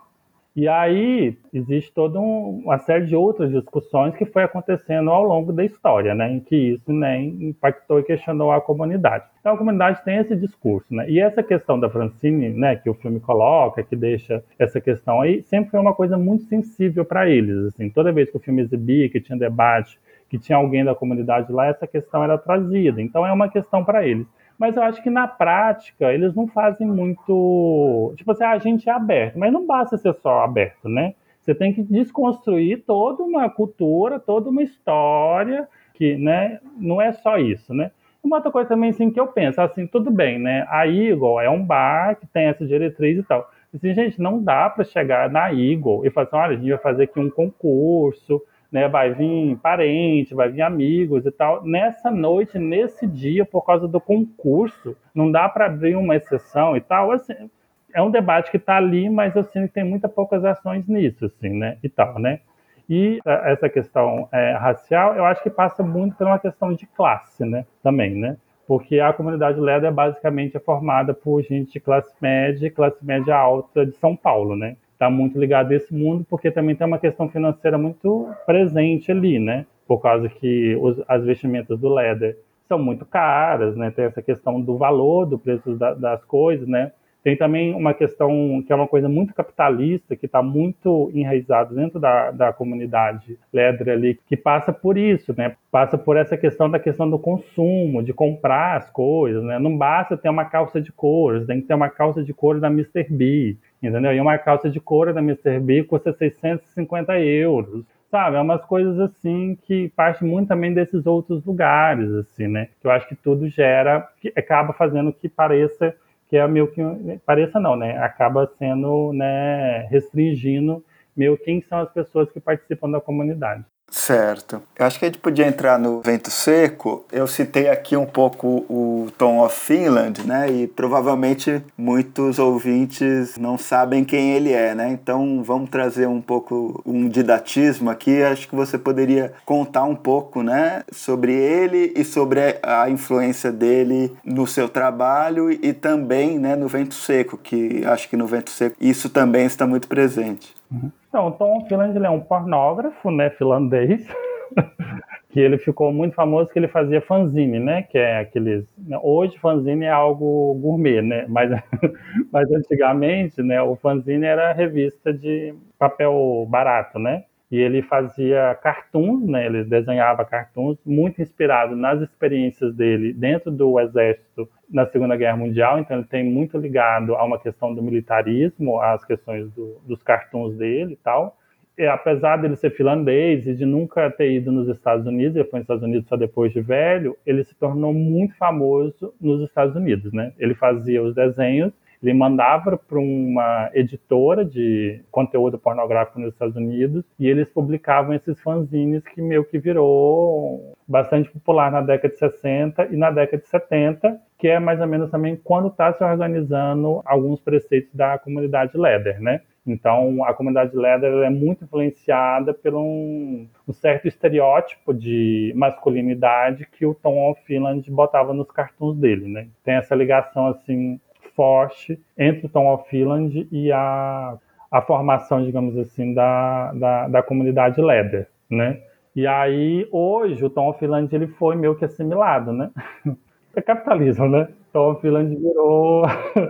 Speaker 3: E aí existe toda um, uma série de outras discussões que foi acontecendo ao longo da história, né, em que isso né, impactou e questionou a comunidade. Então a comunidade tem esse discurso, né? E essa questão da Francine, né, que o filme coloca, que deixa essa questão aí, sempre foi uma coisa muito sensível para eles, assim. Toda vez que o filme exibia, que tinha debate, que tinha alguém da comunidade lá, essa questão era trazida. Então é uma questão para eles mas eu acho que na prática eles não fazem muito. Tipo assim, a gente é aberto, mas não basta ser só aberto, né? Você tem que desconstruir toda uma cultura, toda uma história, que né, não é só isso, né? Uma outra coisa também assim, que eu penso, assim, tudo bem, né? A Eagle é um bar que tem essa diretriz e tal. Assim, gente, não dá para chegar na Eagle e falar assim, olha, a gente vai fazer aqui um concurso né? Vai vir parente, vai vir amigos e tal. Nessa noite, nesse dia, por causa do concurso, não dá para abrir uma exceção e tal. Assim, é um debate que está ali, mas eu sinto que tem muitas poucas ações nisso, assim, né? E tal, né? E é, essa questão é, racial, eu acho que passa muito por uma questão de classe, né? Também, né? Porque a comunidade LEDA é basicamente formada por gente de classe média, classe média alta de São Paulo, né? Está muito ligado a esse mundo, porque também tem uma questão financeira muito presente ali, né? Por causa que os, as vestimentas do LEDA são muito caras, né? Tem essa questão do valor, do preço da, das coisas, né? Tem também uma questão que é uma coisa muito capitalista, que está muito enraizado dentro da, da comunidade Ledra ali, que passa por isso, né? Passa por essa questão da questão do consumo, de comprar as coisas, né? Não basta ter uma calça de couro, tem que ter uma calça de couro da Mr. B, entendeu? E uma calça de couro da Mr. B custa 650 euros sabe? É umas coisas assim que parte muito também desses outros lugares, assim, né? Que eu acho que tudo gera, que acaba fazendo que pareça que é meio que pareça não, né? Acaba sendo, né, restringindo meio quem são as pessoas que participam da comunidade.
Speaker 2: Certo. Eu acho que a gente podia entrar no vento seco. Eu citei aqui um pouco o Tom of Finland, né? E provavelmente muitos ouvintes não sabem quem ele é, né? Então vamos trazer um pouco um didatismo aqui. Acho que você poderia contar um pouco, né? Sobre ele e sobre a influência dele no seu trabalho e também, né? No vento seco, que acho que no vento seco isso também está muito presente.
Speaker 3: Então, o Tom Finland é um pornógrafo, né, finlandês, que ele ficou muito famoso que ele fazia fanzine, né, que é aqueles... Né, hoje fanzine é algo gourmet, né, mas, mas antigamente, né, o fanzine era revista de papel barato, né, e ele fazia cartoons, né? Ele desenhava cartoons muito inspirado nas experiências dele dentro do exército na Segunda Guerra Mundial. Então ele tem muito ligado a uma questão do militarismo, às questões do, dos cartoons dele e tal. E, apesar dele ser finlandês e de nunca ter ido nos Estados Unidos, ele foi nos Estados Unidos só depois de velho, ele se tornou muito famoso nos Estados Unidos, né? Ele fazia os desenhos ele mandava para uma editora de conteúdo pornográfico nos Estados Unidos e eles publicavam esses fanzines que meio que virou bastante popular na década de 60 e na década de 70, que é mais ou menos também quando está se organizando alguns preceitos da comunidade Leather, né? Então, a comunidade Leather é muito influenciada por um, um, certo estereótipo de masculinidade que o Tom Finland botava nos cartoons dele, né? Tem essa ligação, assim, forte entre o Tom of Finland e a, a formação, digamos assim, da, da, da comunidade Leather, né? E aí, hoje, o Tom of Finland ele foi meio que assimilado, né? É capitalismo, né? Tom of Finland virou,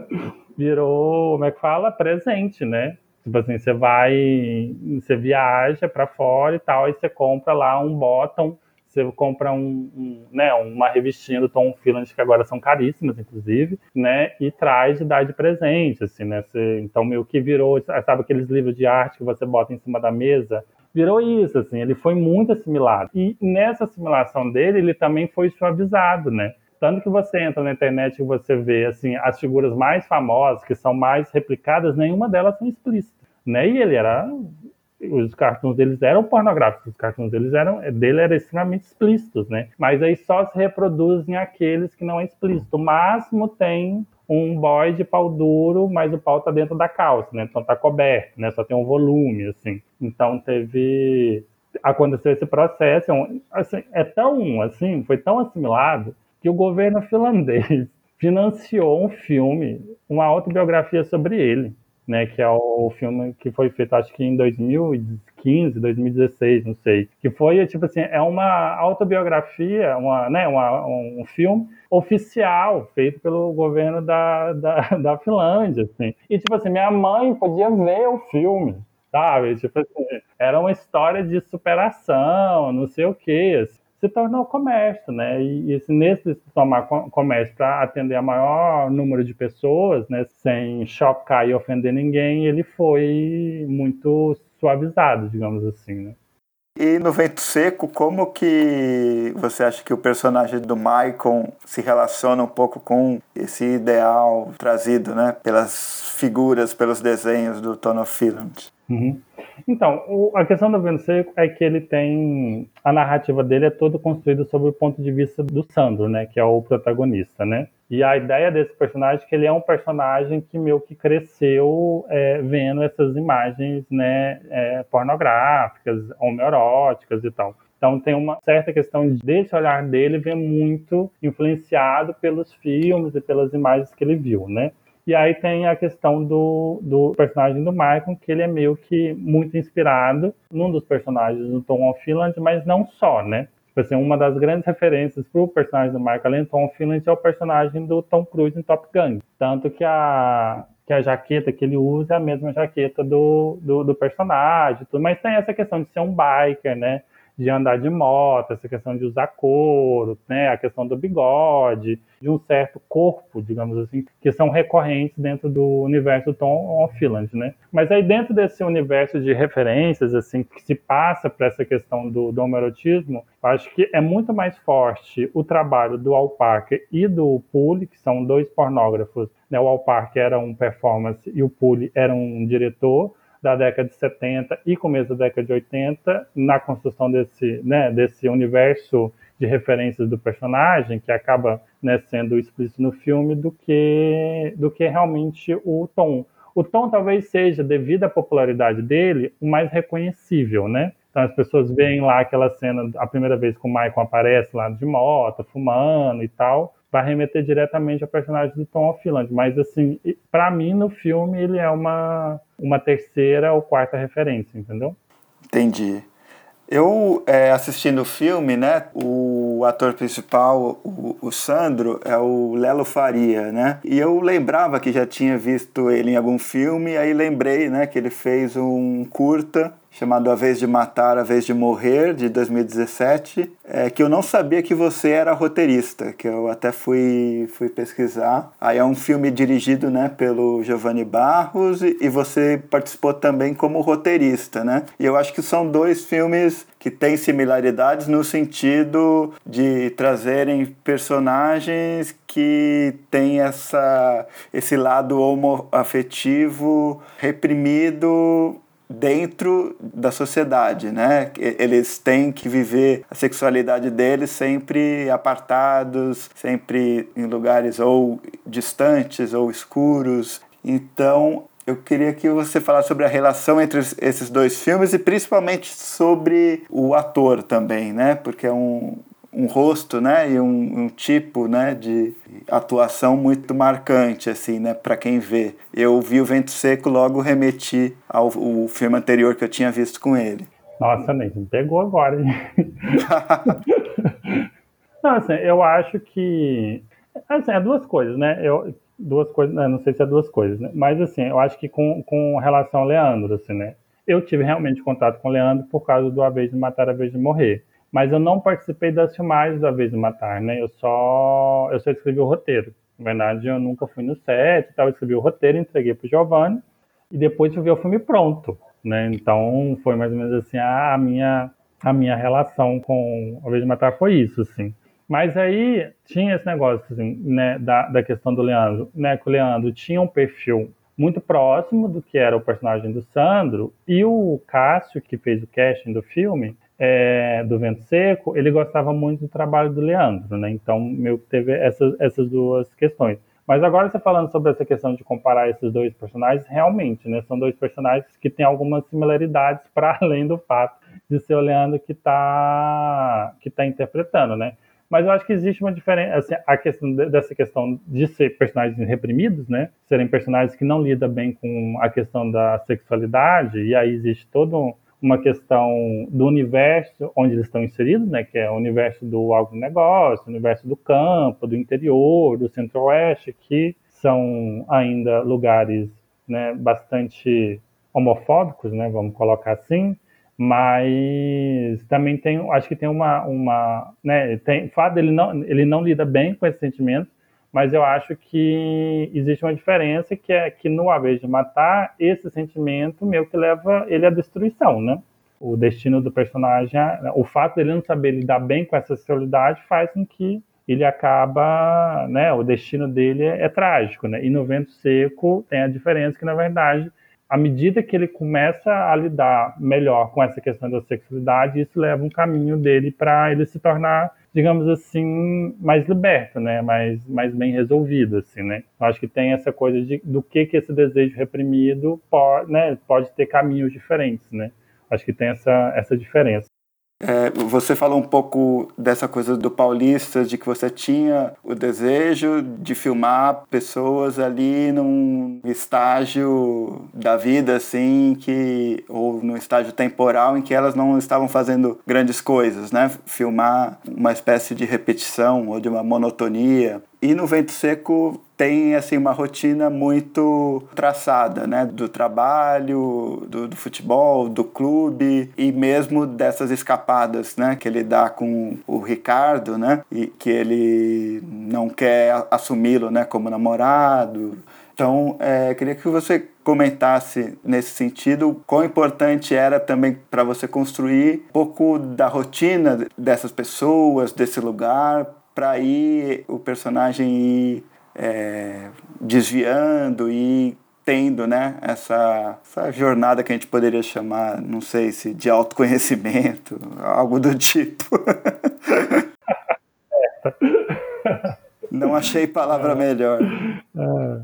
Speaker 3: virou, como é que fala? Presente, né? Tipo assim, você vai, você viaja para fora e tal, e você compra lá um bottom você compra um, um, né, uma revistinha do Tom Finland, que agora são caríssimas, inclusive, né, e traz e dá de presente, assim, né, você, então meio que virou, sabe aqueles livros de arte que você bota em cima da mesa? Virou isso, assim, ele foi muito assimilado. E nessa assimilação dele, ele também foi suavizado, né, tanto que você entra na internet e você vê, assim, as figuras mais famosas, que são mais replicadas, nenhuma delas são explícitas, né, e ele era os cartoons deles eram pornográficos, os cartoons deles eram, dele eram extremamente explícitos, né? Mas aí só se reproduzem aqueles que não é explícito. O máximo tem um boy de pau duro, mas o pau tá dentro da calça, né? Então tá coberto, né? Só tem um volume, assim. Então teve aconteceu esse processo, assim, é tão assim, foi tão assimilado que o governo finlandês financiou um filme, uma autobiografia sobre ele né, que é o filme que foi feito acho que em 2015, 2016, não sei, que foi tipo assim, é uma autobiografia, uma, né, uma, um filme oficial feito pelo governo da, da, da Finlândia, assim. E tipo assim, minha mãe podia ver o filme, sabe? Tipo assim, era uma história de superação, não sei o quê, assim se tornou comércio, né? E, e nesse se tomar comércio para atender a maior número de pessoas, né, sem chocar e ofender ninguém, ele foi muito suavizado, digamos assim, né?
Speaker 2: E no Vento Seco, como que você acha que o personagem do Maicon se relaciona um pouco com esse ideal trazido, né, pelas figuras, pelos desenhos do Tono Finland?
Speaker 3: Uhum. Então, o, a questão do Vento Seco é que ele tem. A narrativa dele é toda construída sobre o ponto de vista do Sandro, né? Que é o protagonista, né? E a ideia desse personagem é que ele é um personagem que meio que cresceu é, vendo essas imagens, né? É, pornográficas, homoeróticas e tal. Então tem uma certa questão desse olhar dele ver muito influenciado pelos filmes e pelas imagens que ele viu, né? E aí tem a questão do, do personagem do Michael, que ele é meio que muito inspirado num dos personagens do Tom Finland, mas não só, né? Tipo assim, uma das grandes referências para o personagem do Michael além do Tom Finland é o personagem do Tom Cruise em Top Gun. Tanto que a, que a jaqueta que ele usa é a mesma jaqueta do, do, do personagem, tudo. mas tem essa questão de ser um biker, né? De andar de moto, essa questão de usar couro, né, a questão do bigode, de um certo corpo, digamos assim, que são recorrentes dentro do universo Tom Holland, né? Mas aí dentro desse universo de referências, assim, que se passa para essa questão do, do homoerotismo, acho que é muito mais forte o trabalho do Al e do Puli, que são dois pornógrafos. Né? O Al era um performance e o Puli era um diretor da década de 70 e começo da década de 80 na construção desse, né, desse universo de referências do personagem que acaba né, sendo explícito no filme do que do que realmente o tom. O tom talvez seja, devido à popularidade dele, o mais reconhecível, né? Então as pessoas veem lá aquela cena, a primeira vez que o Michael aparece lá de moto, fumando e tal, vai remeter diretamente ao personagem do Tom Holland. Mas, assim, para mim, no filme, ele é uma, uma terceira ou quarta referência, entendeu?
Speaker 2: Entendi. Eu, é, assistindo o filme, né, o ator principal, o, o, Sandro, é o Lelo Faria, né? E eu lembrava que já tinha visto ele em algum filme, aí lembrei, né, que ele fez um curta chamado A Vez de Matar, A Vez de Morrer, de 2017, é, que eu não sabia que você era roteirista, que eu até fui, fui pesquisar. Aí é um filme dirigido né, pelo Giovanni Barros e, e você participou também como roteirista, né? E eu acho que são dois filmes que têm similaridades no sentido de trazerem personagens que têm essa, esse lado homoafetivo reprimido dentro da sociedade, né? Eles têm que viver a sexualidade deles sempre apartados, sempre em lugares ou distantes ou escuros. Então, eu queria que você falasse sobre a relação entre esses dois filmes e principalmente sobre o ator também, né? Porque é um, um rosto, né, e um, um, tipo, né, de atuação muito marcante, assim, né, para quem vê. Eu vi o Vento Seco, logo remeti ao, filme anterior que eu tinha visto com ele.
Speaker 3: Nossa, nem pegou agora. não, assim, eu acho que assim, é duas coisas, né? Eu duas coisas, né, não sei se é duas coisas, né? Mas assim, eu acho que com, com relação ao Leandro, assim, né? Eu tive realmente contato com o Leandro por causa do A Vez de Matar, A Vez de Morrer mas eu não participei das filmagens da Vez de Matar, né? Eu só, eu só escrevi o roteiro. Na verdade, eu nunca fui no set tal, eu escrevi o roteiro, entreguei para o Giovanni e depois eu vi o filme pronto, né? Então, foi mais ou menos assim, a minha, a minha relação com A Vez de Matar foi isso, assim. Mas aí tinha esse negócio, assim, né, da, da questão do Leandro, né, que o Leandro tinha um perfil muito próximo do que era o personagem do Sandro, e o Cássio, que fez o casting do filme, é, do Vento Seco, ele gostava muito do trabalho do Leandro, né? Então, meio que teve essas, essas duas questões. Mas agora você falando sobre essa questão de comparar esses dois personagens, realmente, né? São dois personagens que têm algumas similaridades para além do fato de ser o Leandro que está que tá interpretando, né? Mas eu acho que existe uma diferença, assim, a questão dessa questão de ser personagens reprimidos, né? Serem personagens que não lidam bem com a questão da sexualidade, e aí existe todo um uma questão do universo onde eles estão inseridos, né, que é o universo do agronegócio, o universo do campo, do interior, do centro-oeste, que são ainda lugares né, bastante homofóbicos, né, vamos colocar assim, mas também tem, acho que tem uma, uma né, tem, o fato dele não, ele não lida bem com esse sentimento, mas eu acho que existe uma diferença que é que no A Vez de Matar, esse sentimento meio que leva ele à destruição, né? O destino do personagem, o fato dele não saber lidar bem com essa sexualidade faz com que ele acaba, né, o destino dele é, é, trágico, né? E no Vento Seco tem a diferença que, na verdade, à medida que ele começa a lidar melhor com essa questão da sexualidade, isso leva um caminho dele para ele se tornar digamos assim, mais liberto, né? Mais, mais bem resolvido, assim, né? Acho que tem essa coisa de, do que que esse desejo reprimido pode, né? Pode ter caminhos diferentes, né? Acho que tem essa, essa diferença.
Speaker 2: É, você falou um pouco dessa coisa do paulista, de que você tinha o desejo de filmar pessoas ali num estágio da vida, assim, que ou num estágio temporal em que elas não estavam fazendo grandes coisas, né? Filmar uma espécie de repetição ou de uma monotonia. E no Vento Seco tem assim uma rotina muito traçada, né, do trabalho, do, do, futebol, do clube e mesmo dessas escapadas, né, que ele dá com o Ricardo, né, e que ele não quer assumi-lo, né, como namorado. Então, é, queria que você comentasse nesse sentido quão importante era também para você construir um pouco da rotina dessas pessoas, desse lugar, para aí o personagem ir é, desviando e tendo né, essa, essa jornada que a gente poderia chamar, não sei se de autoconhecimento, algo do tipo. não achei palavra melhor.
Speaker 3: É.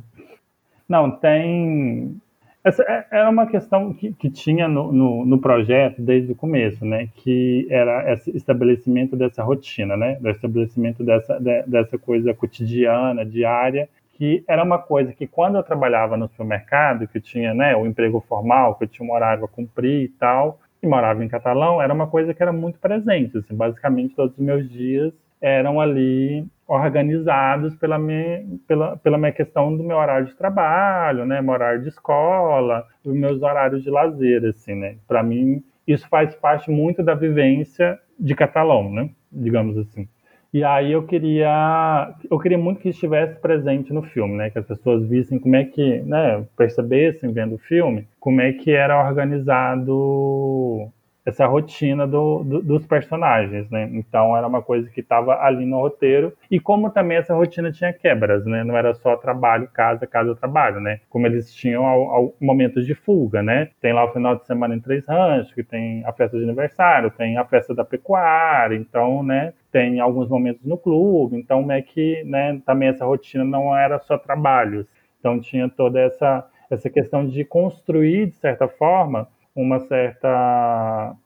Speaker 3: Não, tem essa é, era uma questão que, que tinha no, no, no, projeto desde o começo, né? Que era esse estabelecimento dessa rotina, né? Do estabelecimento dessa, de, dessa coisa cotidiana, diária, que era uma coisa que quando eu trabalhava no supermercado, que eu tinha né, o emprego formal, que eu tinha um horário a cumprir e tal, e morava em Catalão, era uma coisa que era muito presente. Assim, basicamente, todos os meus dias eram ali organizados pela minha, pela, pela minha questão do meu horário de trabalho, né, meu horário de escola, os meus horários de lazer, assim, né. Para mim, isso faz parte muito da vivência de Catalão, né, digamos assim. E aí eu queria, eu queria muito que estivesse presente no filme, né, que as pessoas vissem como é que, né, percebessem vendo o filme, como é que era organizado essa rotina do, do, dos personagens, né? Então era uma coisa que estava ali no roteiro e como também essa rotina tinha quebras, né? Não era só trabalho, casa, casa, trabalho, né? Como eles tinham ao, ao, momentos de fuga, né? Tem lá o final de semana em Três Ranchos, que tem a festa de aniversário, tem a festa da pecuária, então, né? Tem alguns momentos no clube, então é que, né? Também essa rotina não era só trabalhos, então tinha toda essa essa questão de construir de certa forma uma certa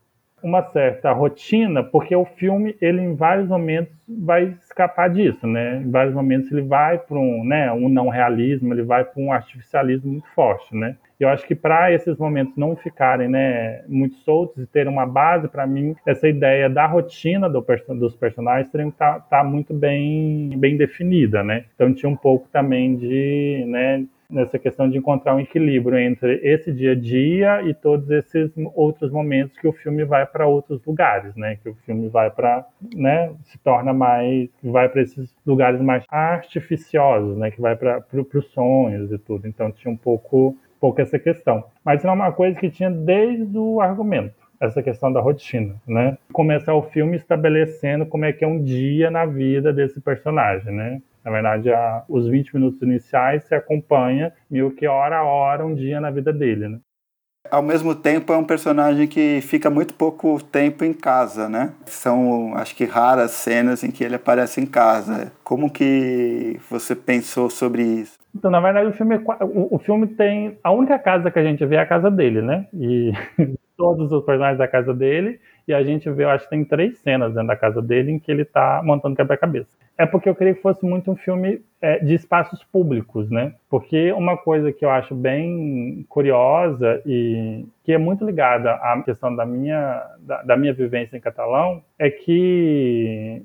Speaker 3: uma certa rotina, porque o filme ele em vários momentos vai escapar disso, né? Em vários momentos ele vai para um, né, um não realismo, ele vai para um artificialismo muito forte, né? Eu acho que para esses momentos não ficarem, né, muito soltos e ter uma base, para mim essa ideia da rotina do, dos personagens tem que tá, tá muito bem bem definida, né? Então tinha um pouco também de, né, nessa questão de encontrar um equilíbrio entre esse dia a dia e todos esses outros momentos que o filme vai para outros lugares, né? Que o filme vai para, né? Se torna mais, vai para esses lugares mais artificiosos, né? Que vai para os sonhos e tudo. Então tinha um pouco, pouco essa questão. Mas é uma coisa que tinha desde o argumento essa questão da rotina, né? Começar o filme estabelecendo como é que é um dia na vida desse personagem, né? Na verdade, a, os 20 minutos iniciais se acompanha meio que hora a hora, um dia na vida dele, né?
Speaker 2: Ao mesmo tempo, é um personagem que fica muito pouco tempo em casa, né? São, acho que, raras cenas em que ele aparece em casa. Como que você pensou sobre isso?
Speaker 3: Então, na verdade, o filme, o, o filme tem... A única casa que a gente vê é a casa dele, né? E todos os personagens da casa dele e a gente vê, eu acho que tem três cenas dentro da casa dele em que ele está montando quebra-cabeça. É porque eu queria que fosse muito um filme é, de espaços públicos, né? Porque uma coisa que eu acho bem curiosa e que é muito ligada à questão da minha, da, da minha vivência em catalão é que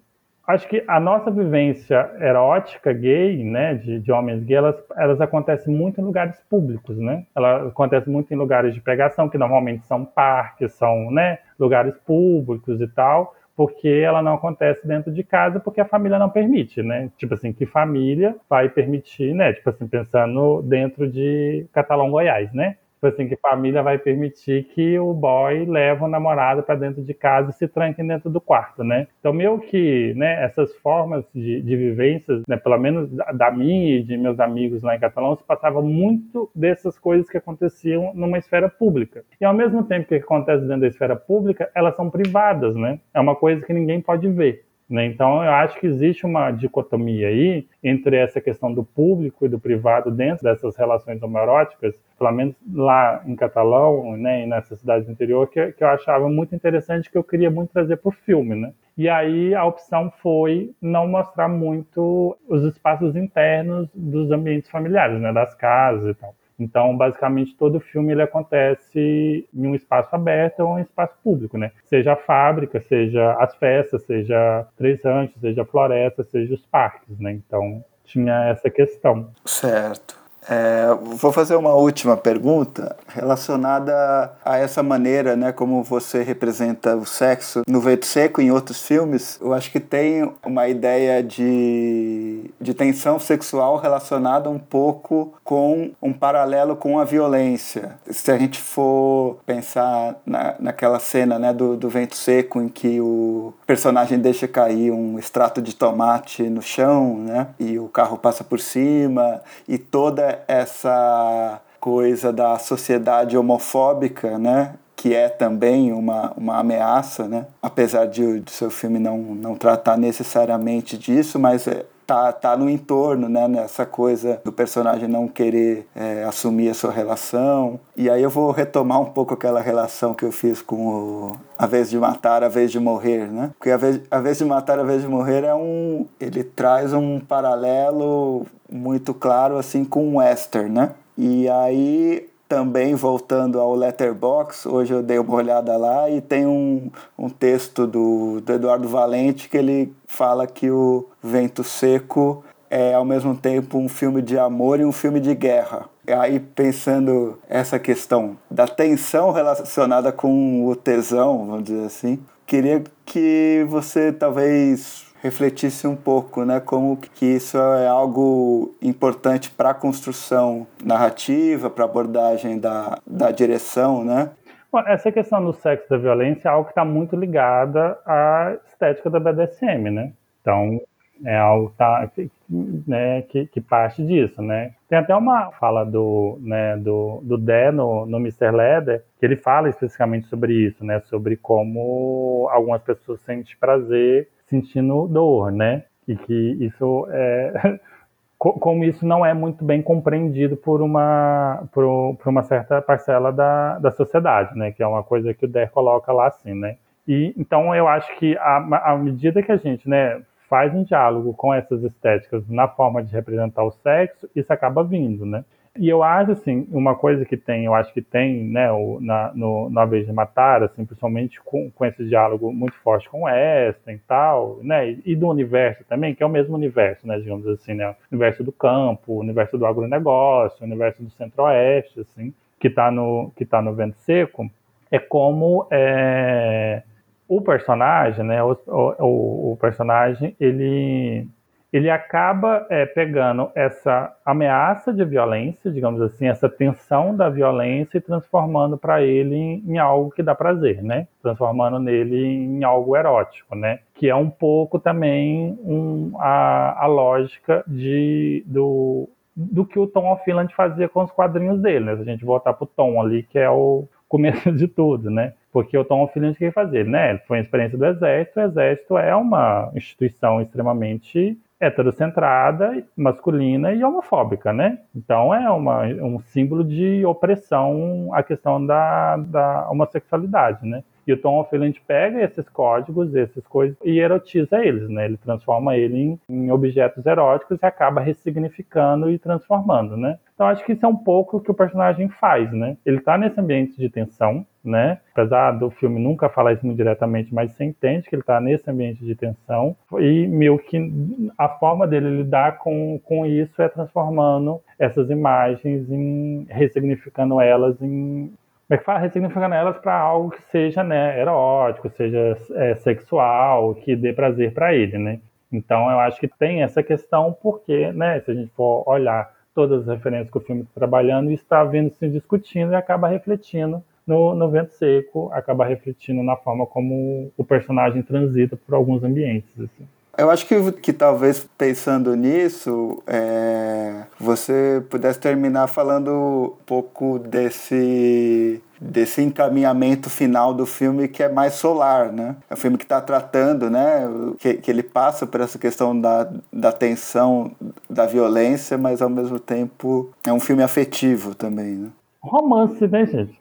Speaker 3: acho que a nossa vivência erótica gay, né, de, de homens gays, elas, elas acontecem muito em lugares públicos, né? Ela acontece muito em lugares de pregação, que normalmente são parques, são, né, lugares públicos e tal, porque ela não acontece dentro de casa porque a família não permite, né? Tipo assim, que família vai permitir, né? Tipo assim, pensando dentro de Catalão Goiás, né? Tipo assim, que família vai permitir que o boy leve o namorado para dentro de casa e se tranque dentro do quarto, né? Então, meio que, né, essas formas de, de vivências, né, pelo menos da minha e de meus amigos lá em Catalão, se passava muito dessas coisas que aconteciam numa esfera pública. E ao mesmo tempo que acontece dentro da esfera pública, elas são privadas, né? É uma coisa que ninguém pode ver. Né? Então, eu acho que existe uma dicotomia aí entre essa questão do público e do privado dentro dessas relações homoeróticas, pelo menos lá em Catalão né, e nessa cidade interior, que, que eu achava muito interessante, que eu queria muito trazer para o filme. Né? E aí a opção foi não mostrar muito os espaços internos dos ambientes familiares, né, das casas e tal. Então, basicamente, todo filme ele acontece em um espaço aberto ou um espaço público, né? Seja a fábrica, seja as festas, seja Três Ranchos, seja a floresta, seja os parques, né? Então, tinha essa questão.
Speaker 2: Certo. É, vou fazer uma última pergunta relacionada a essa maneira, né, como você representa o sexo no Vento Seco em outros filmes. Eu acho que tem uma ideia de, de tensão sexual relacionada um pouco com um paralelo com a violência. Se a gente for pensar na, naquela cena né, do, do Vento Seco em que o personagem deixa cair um extrato de tomate no chão, né, e o carro passa por cima e toda essa coisa da sociedade homofóbica, né? que é também uma, uma ameaça, né? apesar de o seu filme não, não tratar necessariamente disso, mas é, tá, tá no entorno, né? Nessa coisa do personagem não querer é, assumir a sua relação. E aí eu vou retomar um pouco aquela relação que eu fiz com o A Vez de Matar, A Vez de Morrer, né? Porque A Vez, a vez de Matar, A Vez de Morrer é um... Ele traz um paralelo muito claro, assim, com o western, né? E aí também voltando ao Letterbox, hoje eu dei uma olhada lá e tem um, um texto do, do Eduardo Valente que ele fala que o Vento Seco é ao mesmo tempo um filme de amor e um filme de guerra. E aí pensando essa questão da tensão relacionada com o tesão, vamos dizer assim, queria que você talvez refletisse um pouco, né, como que isso é algo importante para a construção narrativa, para a abordagem da, da direção, né?
Speaker 3: Bom, essa questão do sexo da violência é algo que está muito ligada à estética da BDSM, né? Então, é algo tá, né, que, que, parte disso, né? Tem até uma fala do, né, do, do Dé no, no Mr. Leather, que ele fala especificamente sobre isso, né? Sobre como algumas pessoas sentem prazer sentindo dor, né? E que isso é como isso não é muito bem compreendido por uma por, por, uma certa parcela da, da sociedade, né? Que é uma coisa que o Der coloca lá assim, né? E então eu acho que à, medida que a gente, né, faz um diálogo com essas estéticas na forma de representar o sexo, isso acaba vindo, né? E eu acho, assim, uma coisa que tem, eu acho que tem, né, o, na, no, no de Matar, assim, principalmente com, com esse diálogo muito forte com o Western e tal, né, e, e, do universo também, que é o mesmo universo, né, digamos assim, né, universo do campo, universo do agronegócio, universo do centro-oeste, assim, que está no, que tá no Vento Seco, é como é, o personagem, né, o, o, o personagem, ele ele acaba é, pegando essa ameaça de violência, digamos assim, essa tensão da violência e transformando para ele em, em, algo que dá prazer, né? Transformando nele em algo erótico, né? Que é um pouco também um, a, a lógica de, do, do que o Tom Holland fazia com os quadrinhos dele, né? Se a gente voltar para o Tom ali, que é o começo de tudo, né? Porque o Tom Holland quer fazer, né? Foi uma experiência do Exército, o Exército é uma instituição extremamente heterocentrada, masculina e homofóbica, né? Então é uma, um símbolo de opressão a questão da, da homossexualidade, né? E o Tom Holland pega esses códigos, essas coisas, e erotiza eles, né? Ele transforma ele em, em objetos eróticos e acaba ressignificando e transformando, né? Então acho que isso é um pouco o que o personagem faz, né? Ele tá nesse ambiente de tensão, né? Apesar do filme nunca falar isso muito diretamente, mas você entende que ele está nesse ambiente de tensão e meio que a forma dele lidar com, com isso é transformando essas imagens em ressignificando elas em como é que fala? Ressignificando elas para algo que seja né, erótico, seja é, sexual, que dê prazer para ele, né? Então eu acho que tem essa questão porque, né, se a gente for olhar todas as referências que o filme está trabalhando está vendo se discutindo e acaba refletindo no, no Vento Seco, acaba refletindo na forma como o personagem transita por alguns ambientes. Assim.
Speaker 2: Eu acho que, que talvez pensando nisso, é, você pudesse terminar falando um pouco desse desse encaminhamento final do filme que é mais solar, né? É um filme que está tratando, né? Que, que ele passa por essa questão da, da tensão, da violência, mas ao mesmo tempo é um filme afetivo também, né?
Speaker 3: Romance, né, gente?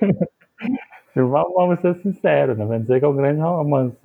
Speaker 3: Vamos ser sinceros, né? Vamos dizer que é um grande romance.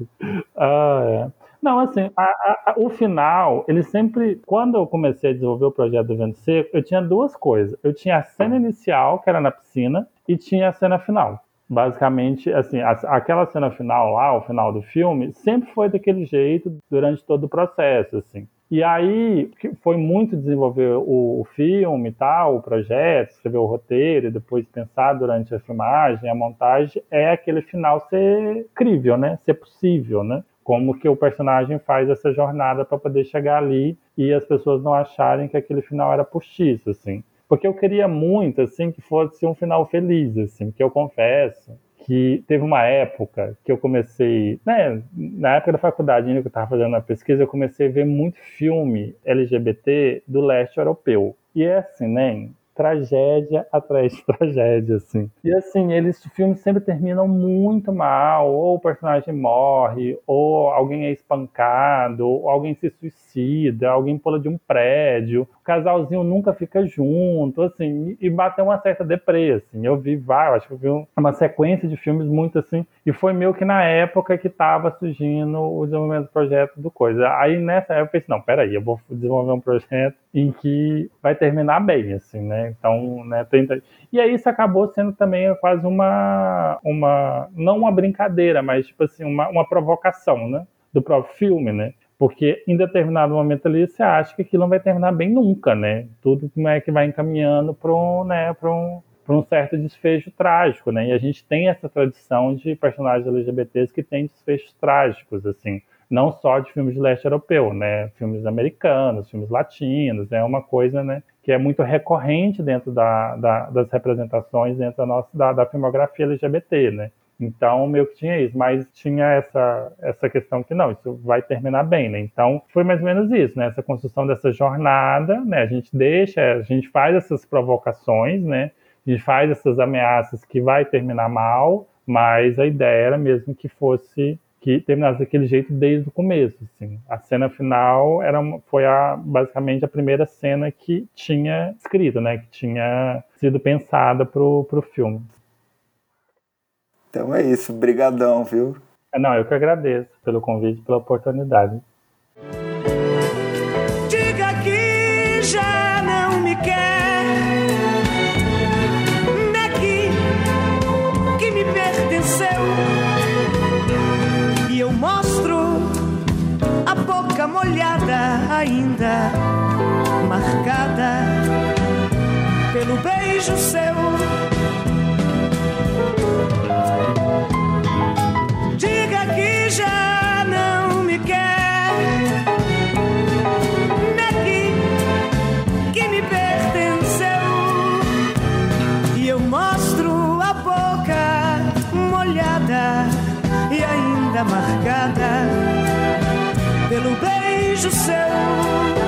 Speaker 3: Ah, é. Não, assim, a, a, o final, ele sempre. Quando eu comecei a desenvolver o projeto do Vento Seco, eu tinha duas coisas. Eu tinha a cena inicial, que era na piscina, e tinha a cena final. Basicamente, assim, a, aquela cena final lá, o final do filme, sempre foi daquele jeito durante todo o processo, assim. E aí foi muito desenvolver o, o, filme e tal, o projeto, escrever o roteiro, e depois pensar durante a filmagem, a montagem, é aquele final ser crível, né? Ser possível, né? Como que o personagem faz essa jornada para poder chegar ali e as pessoas não acharem que aquele final era postiço, assim. Porque eu queria muito, assim, que fosse um final feliz, assim, que eu confesso que teve uma época que eu comecei, né, na época da faculdade, ainda que eu estava fazendo a pesquisa, eu comecei a ver muito filme LGBT do leste europeu. E é assim, né, tragédia atrás de tragédia, assim. E assim, eles, filmes sempre terminam muito mal, ou o personagem morre, ou alguém é espancado, ou alguém se suicida, alguém pula de um prédio, o casalzinho nunca fica junto, assim, e bateu uma certa deprê, assim. Eu vi vários, acho que eu vi uma sequência de filmes muito assim, e foi meio que na época que estava surgindo o desenvolvimento do projeto do Coisa. Aí nessa época eu pensei, não, peraí, eu vou desenvolver um projeto em que vai terminar bem, assim, né? Então, né, tenta... E aí isso acabou sendo também quase uma, uma não uma brincadeira, mas tipo assim, uma, uma provocação, né? Do próprio filme, né? Porque em determinado momento ali você acha que aquilo não vai terminar bem nunca, né? Tudo como é que vai encaminhando para um, né, um, um certo desfecho trágico, né? E a gente tem essa tradição de personagens LGBTs que têm desfechos trágicos, assim, não só de filmes de leste europeu, né? Filmes americanos, filmes latinos, é uma coisa, né? Que é muito recorrente dentro da, da, das representações dentro da nossa da, da filmografia LGBT, né? Então, meio que tinha isso, mas tinha essa, essa questão que não, isso vai terminar bem, né? Então, foi mais ou menos isso, né? Essa construção dessa jornada, né? A gente deixa, a gente faz essas provocações, né? A gente faz essas ameaças que vai terminar mal, mas a ideia era mesmo que fosse que terminasse daquele jeito desde o começo, assim. A cena final era foi a, basicamente a primeira cena que tinha escrito, né, que tinha sido pensada pro, pro filme.
Speaker 2: Então é isso, brigadão, viu?
Speaker 3: Não, eu que agradeço pelo convite, pela oportunidade.
Speaker 1: ainda marcada pelo beijo seu. Marcada pelo beijo seu.